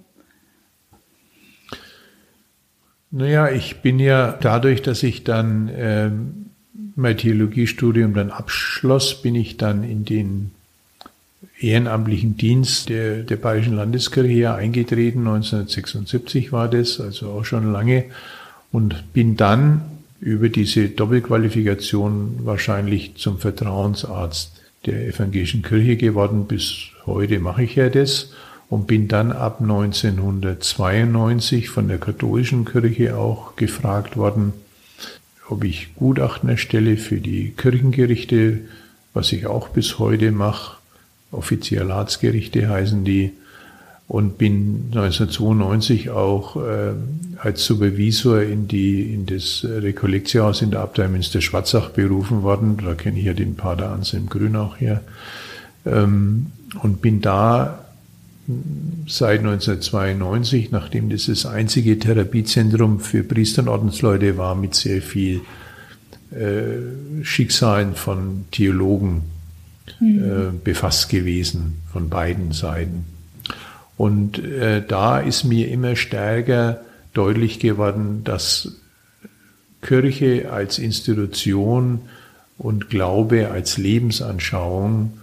[SPEAKER 3] Naja, ich bin ja dadurch, dass ich dann äh, mein Theologiestudium dann abschloss, bin ich dann in den ehrenamtlichen Dienst der, der Bayerischen Landeskirche eingetreten. 1976 war das, also auch schon lange. Und bin dann über diese Doppelqualifikation wahrscheinlich zum Vertrauensarzt der evangelischen Kirche geworden. Bis heute mache ich ja das und bin dann ab 1992 von der katholischen Kirche auch gefragt worden, ob ich Gutachten erstelle für die Kirchengerichte, was ich auch bis heute mache. Offizialatsgerichte heißen die und bin 1992 auch äh, als Supervisor in, die, in das Rekollektiehaus in der Abtei Münster-Schwarzach berufen worden. Da kenne ich ja den Pater Anselm Grün auch her. Ähm, und bin da seit 1992, nachdem das das einzige Therapiezentrum für Priester und Ordensleute war, mit sehr viel äh, Schicksalen von Theologen mhm. äh, befasst gewesen, von beiden Seiten. Und äh, da ist mir immer stärker deutlich geworden, dass Kirche als Institution und Glaube als Lebensanschauung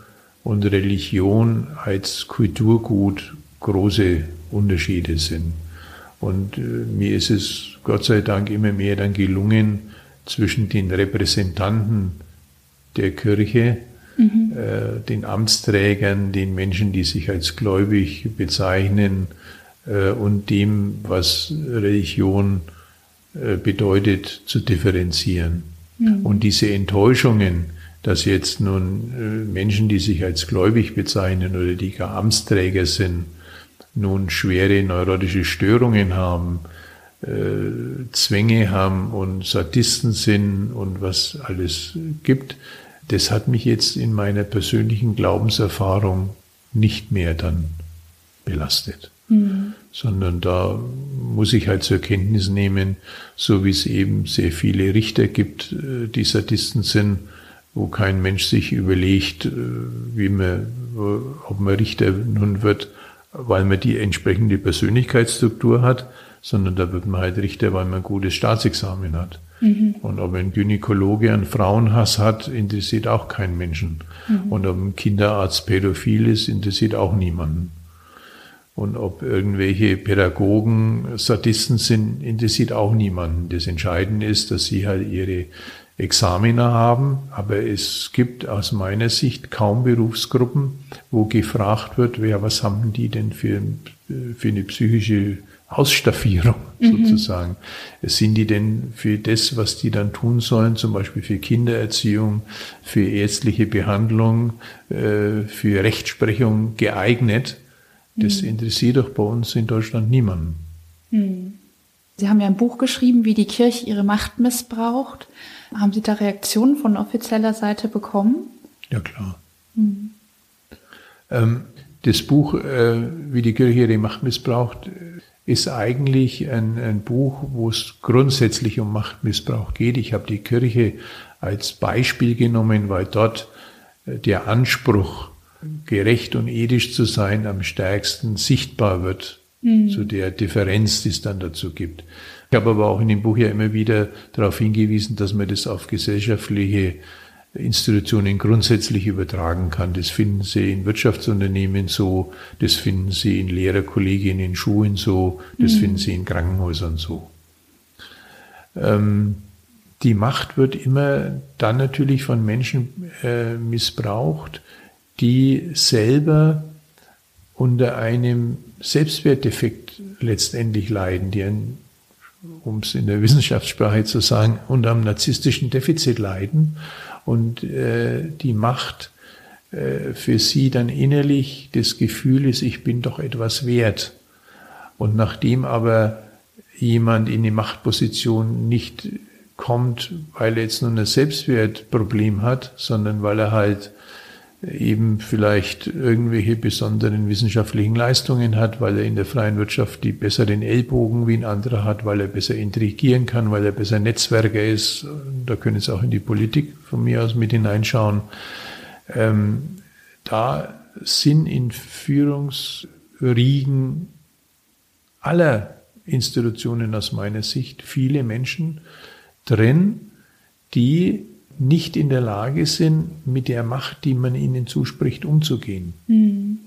[SPEAKER 3] und Religion als Kulturgut große Unterschiede sind. Und äh, mir ist es Gott sei Dank immer mehr dann gelungen, zwischen den Repräsentanten der Kirche mhm. äh, den Amtsträgern, den Menschen, die sich als gläubig bezeichnen äh, und dem, was Religion äh, bedeutet, zu differenzieren. Mhm. Und diese Enttäuschungen, dass jetzt nun äh, Menschen, die sich als gläubig bezeichnen oder die gar Amtsträger sind, nun schwere neurotische Störungen haben, äh, Zwänge haben und Sadisten sind und was alles gibt, das hat mich jetzt in meiner persönlichen Glaubenserfahrung nicht mehr dann belastet. Mhm. Sondern da muss ich halt zur Kenntnis nehmen, so wie es eben sehr viele Richter gibt, äh, die Sadisten sind, wo kein Mensch sich überlegt, äh, wie man, ob man Richter nun wird, weil man die entsprechende Persönlichkeitsstruktur hat, sondern da wird man halt Richter, weil man ein gutes Staatsexamen hat. Mhm. Und ob ein Gynäkologe einen Frauenhass hat, interessiert auch keinen Menschen. Mhm. Und ob ein Kinderarzt pädophil ist, interessiert auch niemanden. Und ob irgendwelche Pädagogen Sadisten sind, interessiert auch niemanden. Das Entscheidende ist, dass sie halt ihre Examiner haben, aber es gibt aus meiner Sicht kaum Berufsgruppen, wo gefragt wird, wer, was haben die denn für, für eine psychische Ausstaffierung mhm. sozusagen. Sind die denn für das, was die dann tun sollen, zum Beispiel für Kindererziehung, für ärztliche Behandlung, äh, für Rechtsprechung geeignet? Das mhm. interessiert doch bei uns in Deutschland niemanden.
[SPEAKER 2] Mhm. Sie haben ja ein Buch geschrieben, wie die Kirche ihre Macht missbraucht. Haben Sie da Reaktionen von offizieller Seite bekommen?
[SPEAKER 3] Ja, klar. Mhm. Ähm, das Buch, äh, wie die Kirche ihre Macht missbraucht, ist eigentlich ein, ein Buch, wo es grundsätzlich um Machtmissbrauch geht. Ich habe die Kirche als Beispiel genommen, weil dort äh, der Anspruch, gerecht und ethisch zu sein, am stärksten sichtbar wird, mhm. zu der Differenz, die es dann dazu gibt. Ich habe aber auch in dem Buch ja immer wieder darauf hingewiesen, dass man das auf gesellschaftliche Institutionen grundsätzlich übertragen kann. Das finden Sie in Wirtschaftsunternehmen so, das finden Sie in Lehrerkollegien in Schulen so, das mhm. finden Sie in Krankenhäusern so. Ähm, die Macht wird immer dann natürlich von Menschen äh, missbraucht, die selber unter einem Selbstwertdefekt letztendlich leiden, die ein, um es in der Wissenschaftssprache zu sagen, unter einem narzisstischen Defizit leiden und äh, die Macht äh, für sie dann innerlich das Gefühl ist, ich bin doch etwas wert. Und nachdem aber jemand in die Machtposition nicht kommt, weil er jetzt nur ein Selbstwertproblem hat, sondern weil er halt eben vielleicht irgendwelche besonderen wissenschaftlichen Leistungen hat, weil er in der freien Wirtschaft die besseren Ellbogen wie ein anderer hat, weil er besser intrigieren kann, weil er besser Netzwerker ist. Da können Sie auch in die Politik von mir aus mit hineinschauen. Ähm, da sind in Führungsriegen aller Institutionen aus meiner Sicht viele Menschen drin, die nicht in der Lage sind, mit der Macht, die man ihnen zuspricht, umzugehen. Mhm.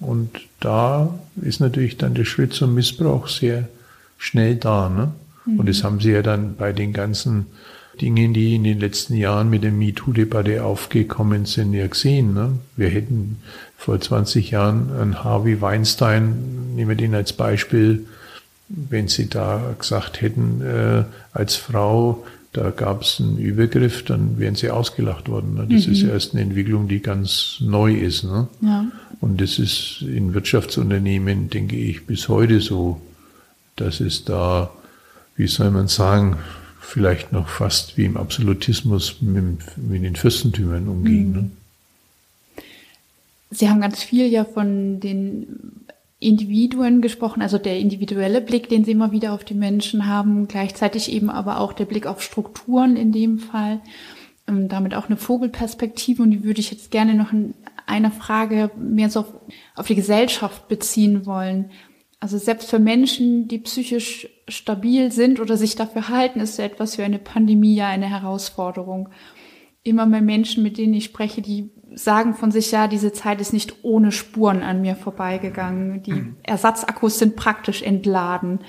[SPEAKER 3] Und da ist natürlich dann der Schritt zum Missbrauch sehr schnell da. Ne? Mhm. Und das haben sie ja dann bei den ganzen Dingen, die in den letzten Jahren mit der MeToo-Debatte aufgekommen sind, ja gesehen. Ne? Wir hätten vor 20 Jahren einen Harvey Weinstein, nehmen wir den als Beispiel, wenn sie da gesagt hätten, äh, als Frau, da gab es einen Übergriff, dann wären sie ausgelacht worden. Ne? Das mhm. ist erst eine Entwicklung, die ganz neu ist. Ne? Ja. Und das ist in Wirtschaftsunternehmen, denke ich, bis heute so, dass es da, wie soll man sagen, vielleicht noch fast wie im Absolutismus mit, mit den Fürstentümern umging. Mhm. Ne?
[SPEAKER 2] Sie haben ganz viel ja von den Individuen gesprochen, also der individuelle Blick, den Sie immer wieder auf die Menschen haben, gleichzeitig eben aber auch der Blick auf Strukturen in dem Fall, ähm, damit auch eine Vogelperspektive und die würde ich jetzt gerne noch in einer Frage mehr so auf, auf die Gesellschaft beziehen wollen. Also selbst für Menschen, die psychisch stabil sind oder sich dafür halten, ist so etwas wie eine Pandemie ja eine Herausforderung. Immer mehr Menschen, mit denen ich spreche, die sagen von sich, ja, diese Zeit ist nicht ohne Spuren an mir vorbeigegangen. Die mhm. Ersatzakkus sind praktisch entladen.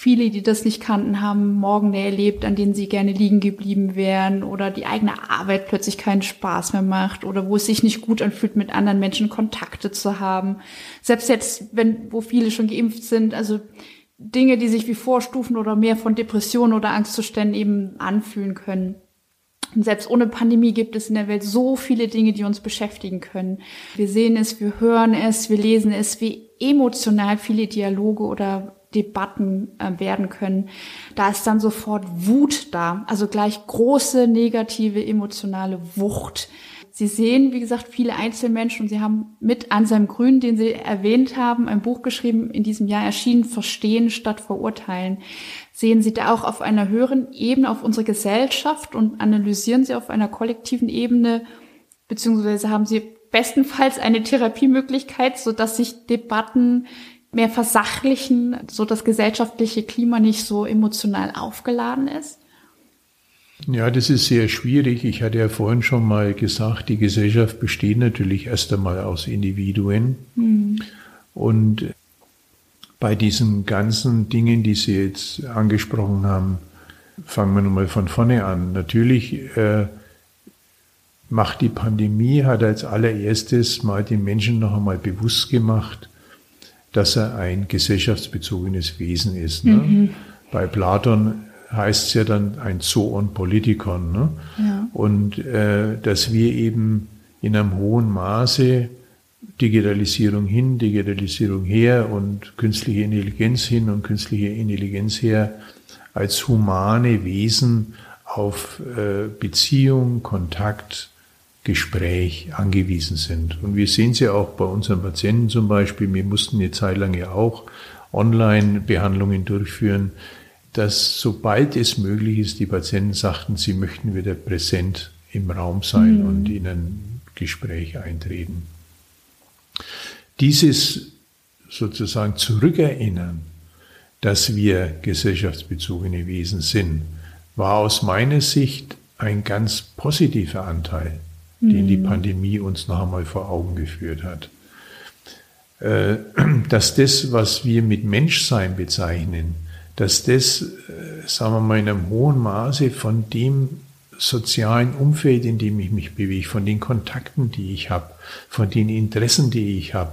[SPEAKER 2] Viele, die das nicht kannten, haben Morgen erlebt, an denen sie gerne liegen geblieben wären oder die eigene Arbeit plötzlich keinen Spaß mehr macht oder wo es sich nicht gut anfühlt, mit anderen Menschen Kontakte zu haben. Selbst jetzt, wenn, wo viele schon geimpft sind, also Dinge, die sich wie Vorstufen oder mehr von Depressionen oder Angstzuständen eben anfühlen können. Und selbst ohne Pandemie gibt es in der Welt so viele Dinge, die uns beschäftigen können. Wir sehen es, wir hören es, wir lesen es, wie emotional viele Dialoge oder Debatten äh, werden können. Da ist dann sofort Wut da, also gleich große negative emotionale Wucht. Sie sehen, wie gesagt, viele Einzelmenschen und Sie haben mit Anselm Grün, den Sie erwähnt haben, ein Buch geschrieben, in diesem Jahr erschienen, Verstehen statt Verurteilen. Sehen Sie da auch auf einer höheren Ebene auf unsere Gesellschaft und analysieren Sie auf einer kollektiven Ebene, beziehungsweise haben Sie bestenfalls eine Therapiemöglichkeit, so dass sich Debatten mehr versachlichen, so das gesellschaftliche Klima nicht so emotional aufgeladen ist?
[SPEAKER 3] Ja, das ist sehr schwierig. Ich hatte ja vorhin schon mal gesagt, die Gesellschaft besteht natürlich erst einmal aus Individuen. Mhm. Und bei diesen ganzen Dingen, die Sie jetzt angesprochen haben, fangen wir nochmal von vorne an. Natürlich äh, macht die Pandemie, hat als allererstes mal den Menschen noch einmal bewusst gemacht, dass er ein gesellschaftsbezogenes Wesen ist. Ne? Mhm. Bei Platon heißt es ja dann ein Zoon Politikon. Ne? Ja. Und äh, dass wir eben in einem hohen Maße Digitalisierung hin, Digitalisierung her und künstliche Intelligenz hin und künstliche Intelligenz her als humane Wesen auf äh, Beziehung, Kontakt, Gespräch angewiesen sind. Und wir sehen es ja auch bei unseren Patienten zum Beispiel. Wir mussten eine Zeit lang ja auch Online-Behandlungen durchführen, dass sobald es möglich ist, die Patienten sagten, sie möchten wieder präsent im Raum sein mhm. und in ein Gespräch eintreten. Dieses sozusagen Zurückerinnern, dass wir gesellschaftsbezogene Wesen sind, war aus meiner Sicht ein ganz positiver Anteil, mhm. den die mhm. Pandemie uns noch einmal vor Augen geführt hat. Äh, dass das, was wir mit Menschsein bezeichnen, dass das, äh, sagen wir mal, in einem hohen Maße von dem sozialen Umfeld, in dem ich mich bewege, von den Kontakten, die ich habe, von den Interessen, die ich habe,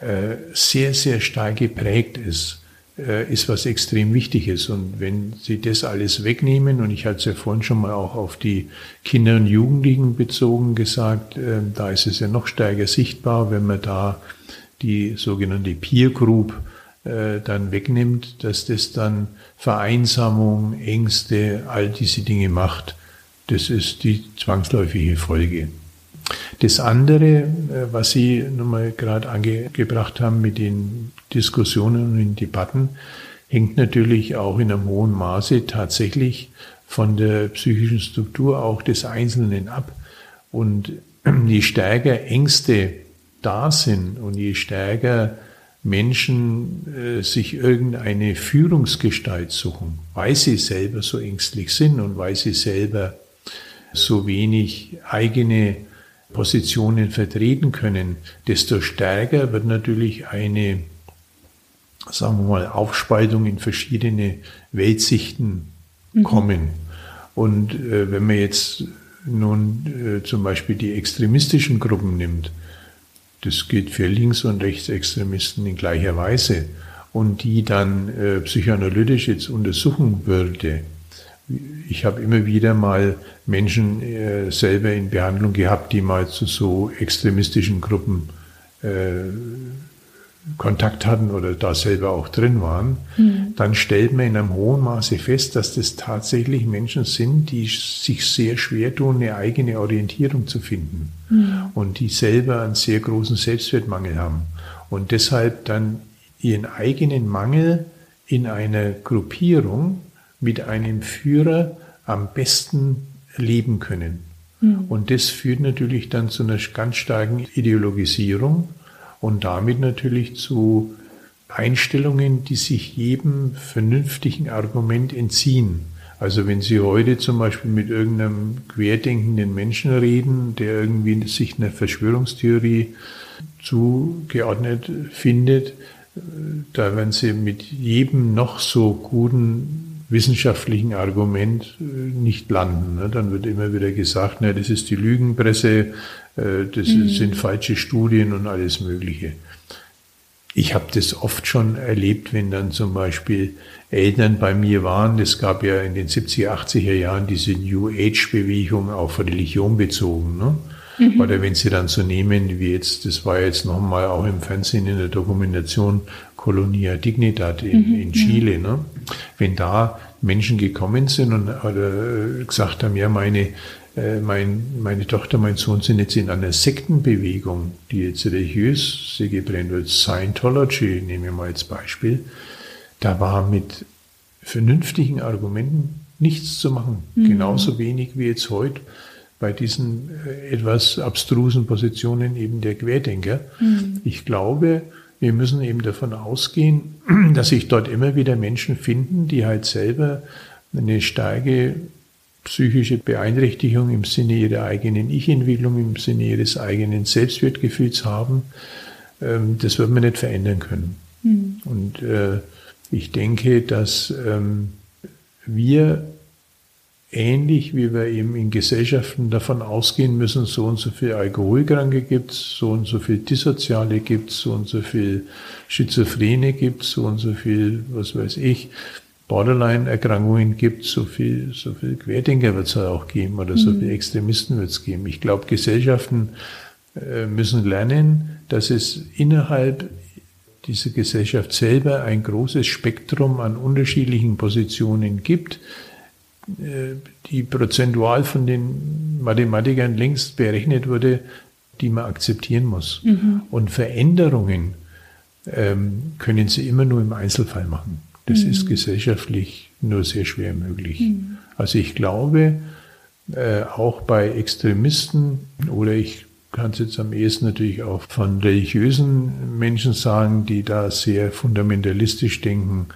[SPEAKER 3] äh, sehr, sehr stark geprägt ist, äh, ist was extrem Wichtiges. Und wenn Sie das alles wegnehmen, und ich hatte es ja vorhin schon mal auch auf die Kinder und Jugendlichen bezogen gesagt, äh, da ist es ja noch stärker sichtbar, wenn man da die sogenannte Peer Group dann wegnimmt, dass das dann Vereinsamung, Ängste, all diese Dinge macht. Das ist die zwangsläufige Folge. Das andere, äh, was Sie nochmal gerade angebracht haben mit den Diskussionen und den Debatten, hängt natürlich auch in einem hohen Maße tatsächlich von der psychischen Struktur auch des Einzelnen ab. Und je stärker Ängste da sind und je stärker Menschen äh, sich irgendeine Führungsgestalt suchen, weil sie selber so ängstlich sind und weil sie selber so wenig eigene Positionen vertreten können, desto stärker wird natürlich eine, sagen wir mal, Aufspaltung in verschiedene Weltsichten mhm. kommen. Und äh, wenn man jetzt nun äh, zum Beispiel die extremistischen Gruppen nimmt, das gilt für Links- und Rechtsextremisten in gleicher Weise, und die dann äh, psychoanalytisch jetzt untersuchen würde, ich habe immer wieder mal Menschen äh, selber in Behandlung gehabt, die mal zu so extremistischen Gruppen äh, Kontakt hatten oder da selber auch drin waren, mhm. dann stellt man in einem hohen Maße fest, dass das tatsächlich Menschen sind, die sich sehr schwer tun, eine eigene Orientierung zu finden mhm. und die selber einen sehr großen Selbstwertmangel haben und deshalb dann ihren eigenen Mangel in einer Gruppierung mit einem Führer am besten leben können. Mhm. Und das führt natürlich dann zu einer ganz starken Ideologisierung und damit natürlich zu Einstellungen, die sich jedem vernünftigen Argument entziehen. Also wenn Sie heute zum Beispiel mit irgendeinem querdenkenden Menschen reden, der irgendwie sich einer Verschwörungstheorie zugeordnet findet, da werden Sie mit jedem noch so guten wissenschaftlichen Argument äh, nicht landen. Ne? Dann wird immer wieder gesagt, na, das ist die Lügenpresse, äh, das mhm. sind falsche Studien und alles Mögliche. Ich habe das oft schon erlebt, wenn dann zum Beispiel Eltern bei mir waren. Es gab ja in den 70er, 80er Jahren diese New Age-Bewegung auf Religion bezogen. Ne? Mhm. Oder wenn Sie dann so nehmen, wie jetzt, das war jetzt nochmal auch im Fernsehen in der Dokumentation Colonia Dignidad in, mhm. in Chile. Ne? Wenn da Menschen gekommen sind und oder gesagt haben, ja, meine, äh, mein, meine Tochter, mein Sohn sind jetzt in einer Sektenbewegung, die jetzt religiös sie gebrennt wird, Scientology, nehmen wir mal als Beispiel, da war mit vernünftigen Argumenten nichts zu machen. Mhm. Genauso wenig wie jetzt heute bei diesen äh, etwas abstrusen Positionen eben der Querdenker. Mhm. Ich glaube, wir müssen eben davon ausgehen, dass sich dort immer wieder Menschen finden, die halt selber eine starke psychische Beeinträchtigung im Sinne ihrer eigenen Ich-Entwicklung, im Sinne ihres eigenen Selbstwertgefühls haben. Ähm, das wird man nicht verändern können. Mhm. Und äh, ich denke, dass ähm, wir ähnlich wie wir eben in Gesellschaften davon ausgehen müssen, so und so viel Alkoholkranke gibt es, so und so viel Dissoziale gibt es, so und so viel Schizophrene gibt es, so und so viel, was weiß ich, Borderline-Erkrankungen gibt, so viel, so viel Querdenker wird es auch geben oder so mhm. viel Extremisten wird es geben. Ich glaube, Gesellschaften äh, müssen lernen, dass es innerhalb dieser Gesellschaft selber ein großes Spektrum an unterschiedlichen Positionen gibt, die prozentual von den Mathematikern längst berechnet wurde, die man akzeptieren muss. Mhm. Und Veränderungen ähm, können sie immer nur im Einzelfall machen. Das mhm. ist gesellschaftlich nur sehr schwer möglich. Mhm. Also ich glaube, äh, auch bei Extremisten oder ich kann es jetzt am ehesten natürlich auch von religiösen Menschen sagen, die da sehr fundamentalistisch denken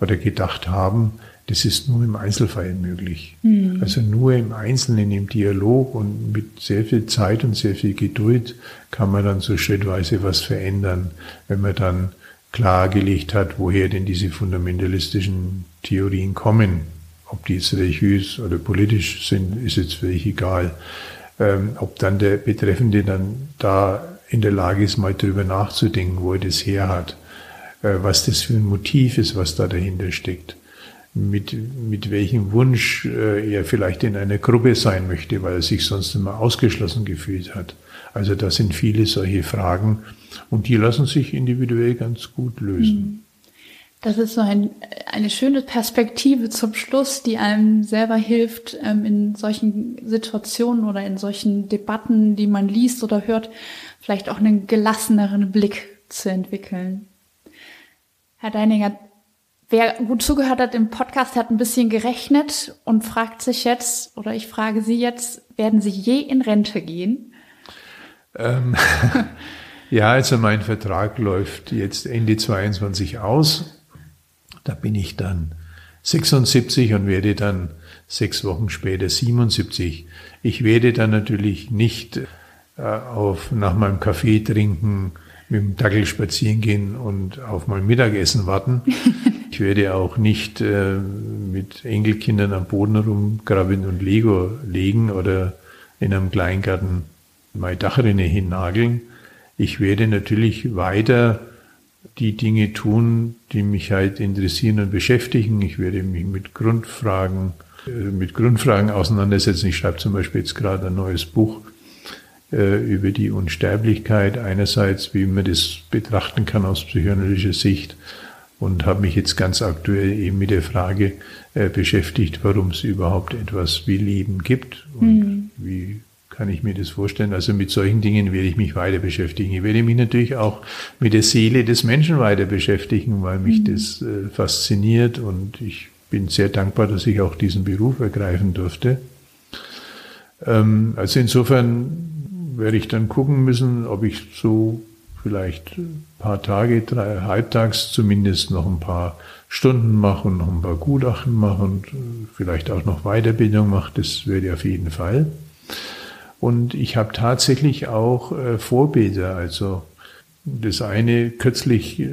[SPEAKER 3] oder gedacht haben, das ist nur im Einzelfall möglich. Mhm. Also nur im Einzelnen, im Dialog und mit sehr viel Zeit und sehr viel Geduld kann man dann so schrittweise was verändern, wenn man dann klargelegt hat, woher denn diese fundamentalistischen Theorien kommen. Ob die jetzt religiös oder politisch sind, ist jetzt völlig egal. Ähm, ob dann der Betreffende dann da in der Lage ist, mal drüber nachzudenken, wo er das her hat, äh, was das für ein Motiv ist, was da dahinter steckt, mit, mit welchem Wunsch äh, er vielleicht in einer Gruppe sein möchte, weil er sich sonst immer ausgeschlossen gefühlt hat. Also das sind viele solche Fragen und die lassen sich individuell ganz gut lösen. Mhm.
[SPEAKER 2] Das ist so ein, eine schöne Perspektive zum Schluss, die einem selber hilft, ähm, in solchen Situationen oder in solchen Debatten, die man liest oder hört, vielleicht auch einen gelasseneren Blick zu entwickeln. Herr Deininger, wer gut zugehört hat im Podcast, hat ein bisschen gerechnet und fragt sich jetzt, oder ich frage Sie jetzt, werden Sie je in Rente gehen?
[SPEAKER 3] Ähm, ja, also mein Vertrag läuft jetzt Ende 22 aus. Da bin ich dann 76 und werde dann sechs Wochen später 77. Ich werde dann natürlich nicht äh, auf, nach meinem Kaffee trinken, mit dem Dackel spazieren gehen und auf mein Mittagessen warten. Ich werde auch nicht äh, mit Enkelkindern am Boden rumgraben und Lego legen oder in einem Kleingarten meine Dachrinne hinnageln. Ich werde natürlich weiter die Dinge tun, die mich halt interessieren und beschäftigen. Ich werde mich mit Grundfragen, äh, mit Grundfragen auseinandersetzen. Ich schreibe zum Beispiel jetzt gerade ein neues Buch äh, über die Unsterblichkeit einerseits, wie man das betrachten kann aus psychoanalytischer Sicht und habe mich jetzt ganz aktuell eben mit der Frage äh, beschäftigt, warum es überhaupt etwas wie Leben gibt und mhm. wie kann ich mir das vorstellen. Also mit solchen Dingen werde ich mich weiter beschäftigen. Ich werde mich natürlich auch mit der Seele des Menschen weiter beschäftigen, weil mich mhm. das äh, fasziniert und ich bin sehr dankbar, dass ich auch diesen Beruf ergreifen durfte. Ähm, also insofern werde ich dann gucken müssen, ob ich so vielleicht ein paar Tage, drei, halbtags zumindest noch ein paar Stunden mache und noch ein paar Gutachten mache und äh, vielleicht auch noch Weiterbildung mache. Das werde ich auf jeden Fall. Und ich habe tatsächlich auch äh, Vorbilder. Also das eine kürzlich äh,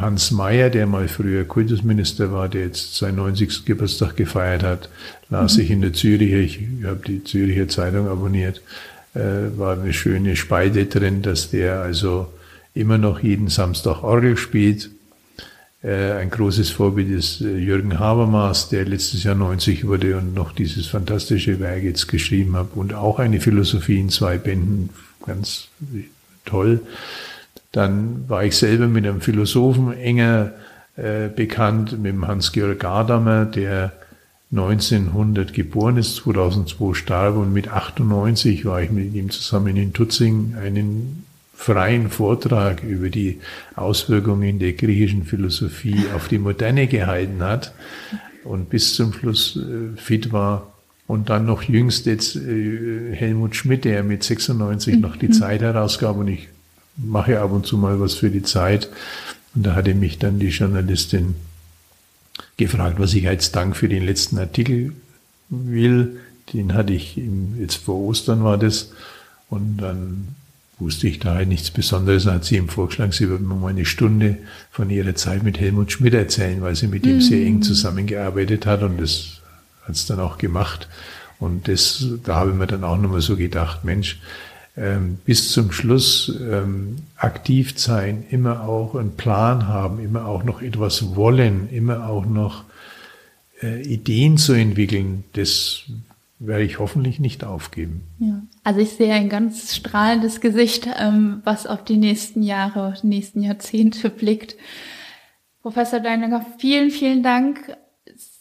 [SPEAKER 3] Hans Mayer, der mal früher Kultusminister war, der jetzt seinen 90. Geburtstag gefeiert hat, las mhm. ich in der Züricher, ich habe die Züricher Zeitung abonniert, äh, war eine schöne Spalte drin, dass der also immer noch jeden Samstag Orgel spielt. Äh, ein großes Vorbild ist äh, Jürgen Habermas, der letztes Jahr 90 wurde und noch dieses fantastische Werk jetzt geschrieben hat und auch eine Philosophie in zwei Bänden, ganz toll. Dann war ich selber mit einem Philosophen enger äh, bekannt, mit dem Hans-Georg Gadamer, der 1900 geboren ist, 2002 starb und mit 98 war ich mit ihm zusammen in Tutzing einen freien Vortrag über die Auswirkungen der griechischen Philosophie auf die Moderne gehalten hat und bis zum Schluss äh, fit war. Und dann noch jüngst jetzt äh, Helmut Schmidt, der mit 96 noch die mhm. Zeit herausgab und ich mache ab und zu mal was für die Zeit. Und da hatte mich dann die Journalistin gefragt, was ich als Dank für den letzten Artikel will. Den hatte ich jetzt vor Ostern war das. Und dann wusste ich da halt nichts Besonderes. Dann hat sie ihm vorgeschlagen, sie würde mir mal eine Stunde von ihrer Zeit mit Helmut Schmidt erzählen, weil sie mit ihm sehr eng mhm. zusammengearbeitet hat und das hat es dann auch gemacht. Und das, da habe ich mir dann auch nochmal so gedacht, Mensch, ähm, bis zum Schluss ähm, aktiv sein, immer auch einen Plan haben, immer auch noch etwas wollen, immer auch noch äh, Ideen zu entwickeln, das werde ich hoffentlich nicht aufgeben.
[SPEAKER 2] Ja. Also ich sehe ein ganz strahlendes Gesicht, ähm, was auf die nächsten Jahre, nächsten Jahrzehnte blickt. Professor Deininger, vielen, vielen Dank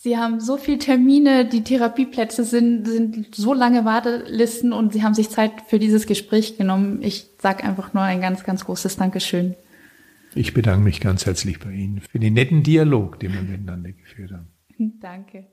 [SPEAKER 2] Sie haben so viele Termine, die Therapieplätze sind, sind so lange Wartelisten und Sie haben sich Zeit für dieses Gespräch genommen. Ich sage einfach nur ein ganz, ganz großes Dankeschön.
[SPEAKER 3] Ich bedanke mich ganz herzlich bei Ihnen für den netten Dialog, den wir miteinander geführt haben.
[SPEAKER 2] Danke.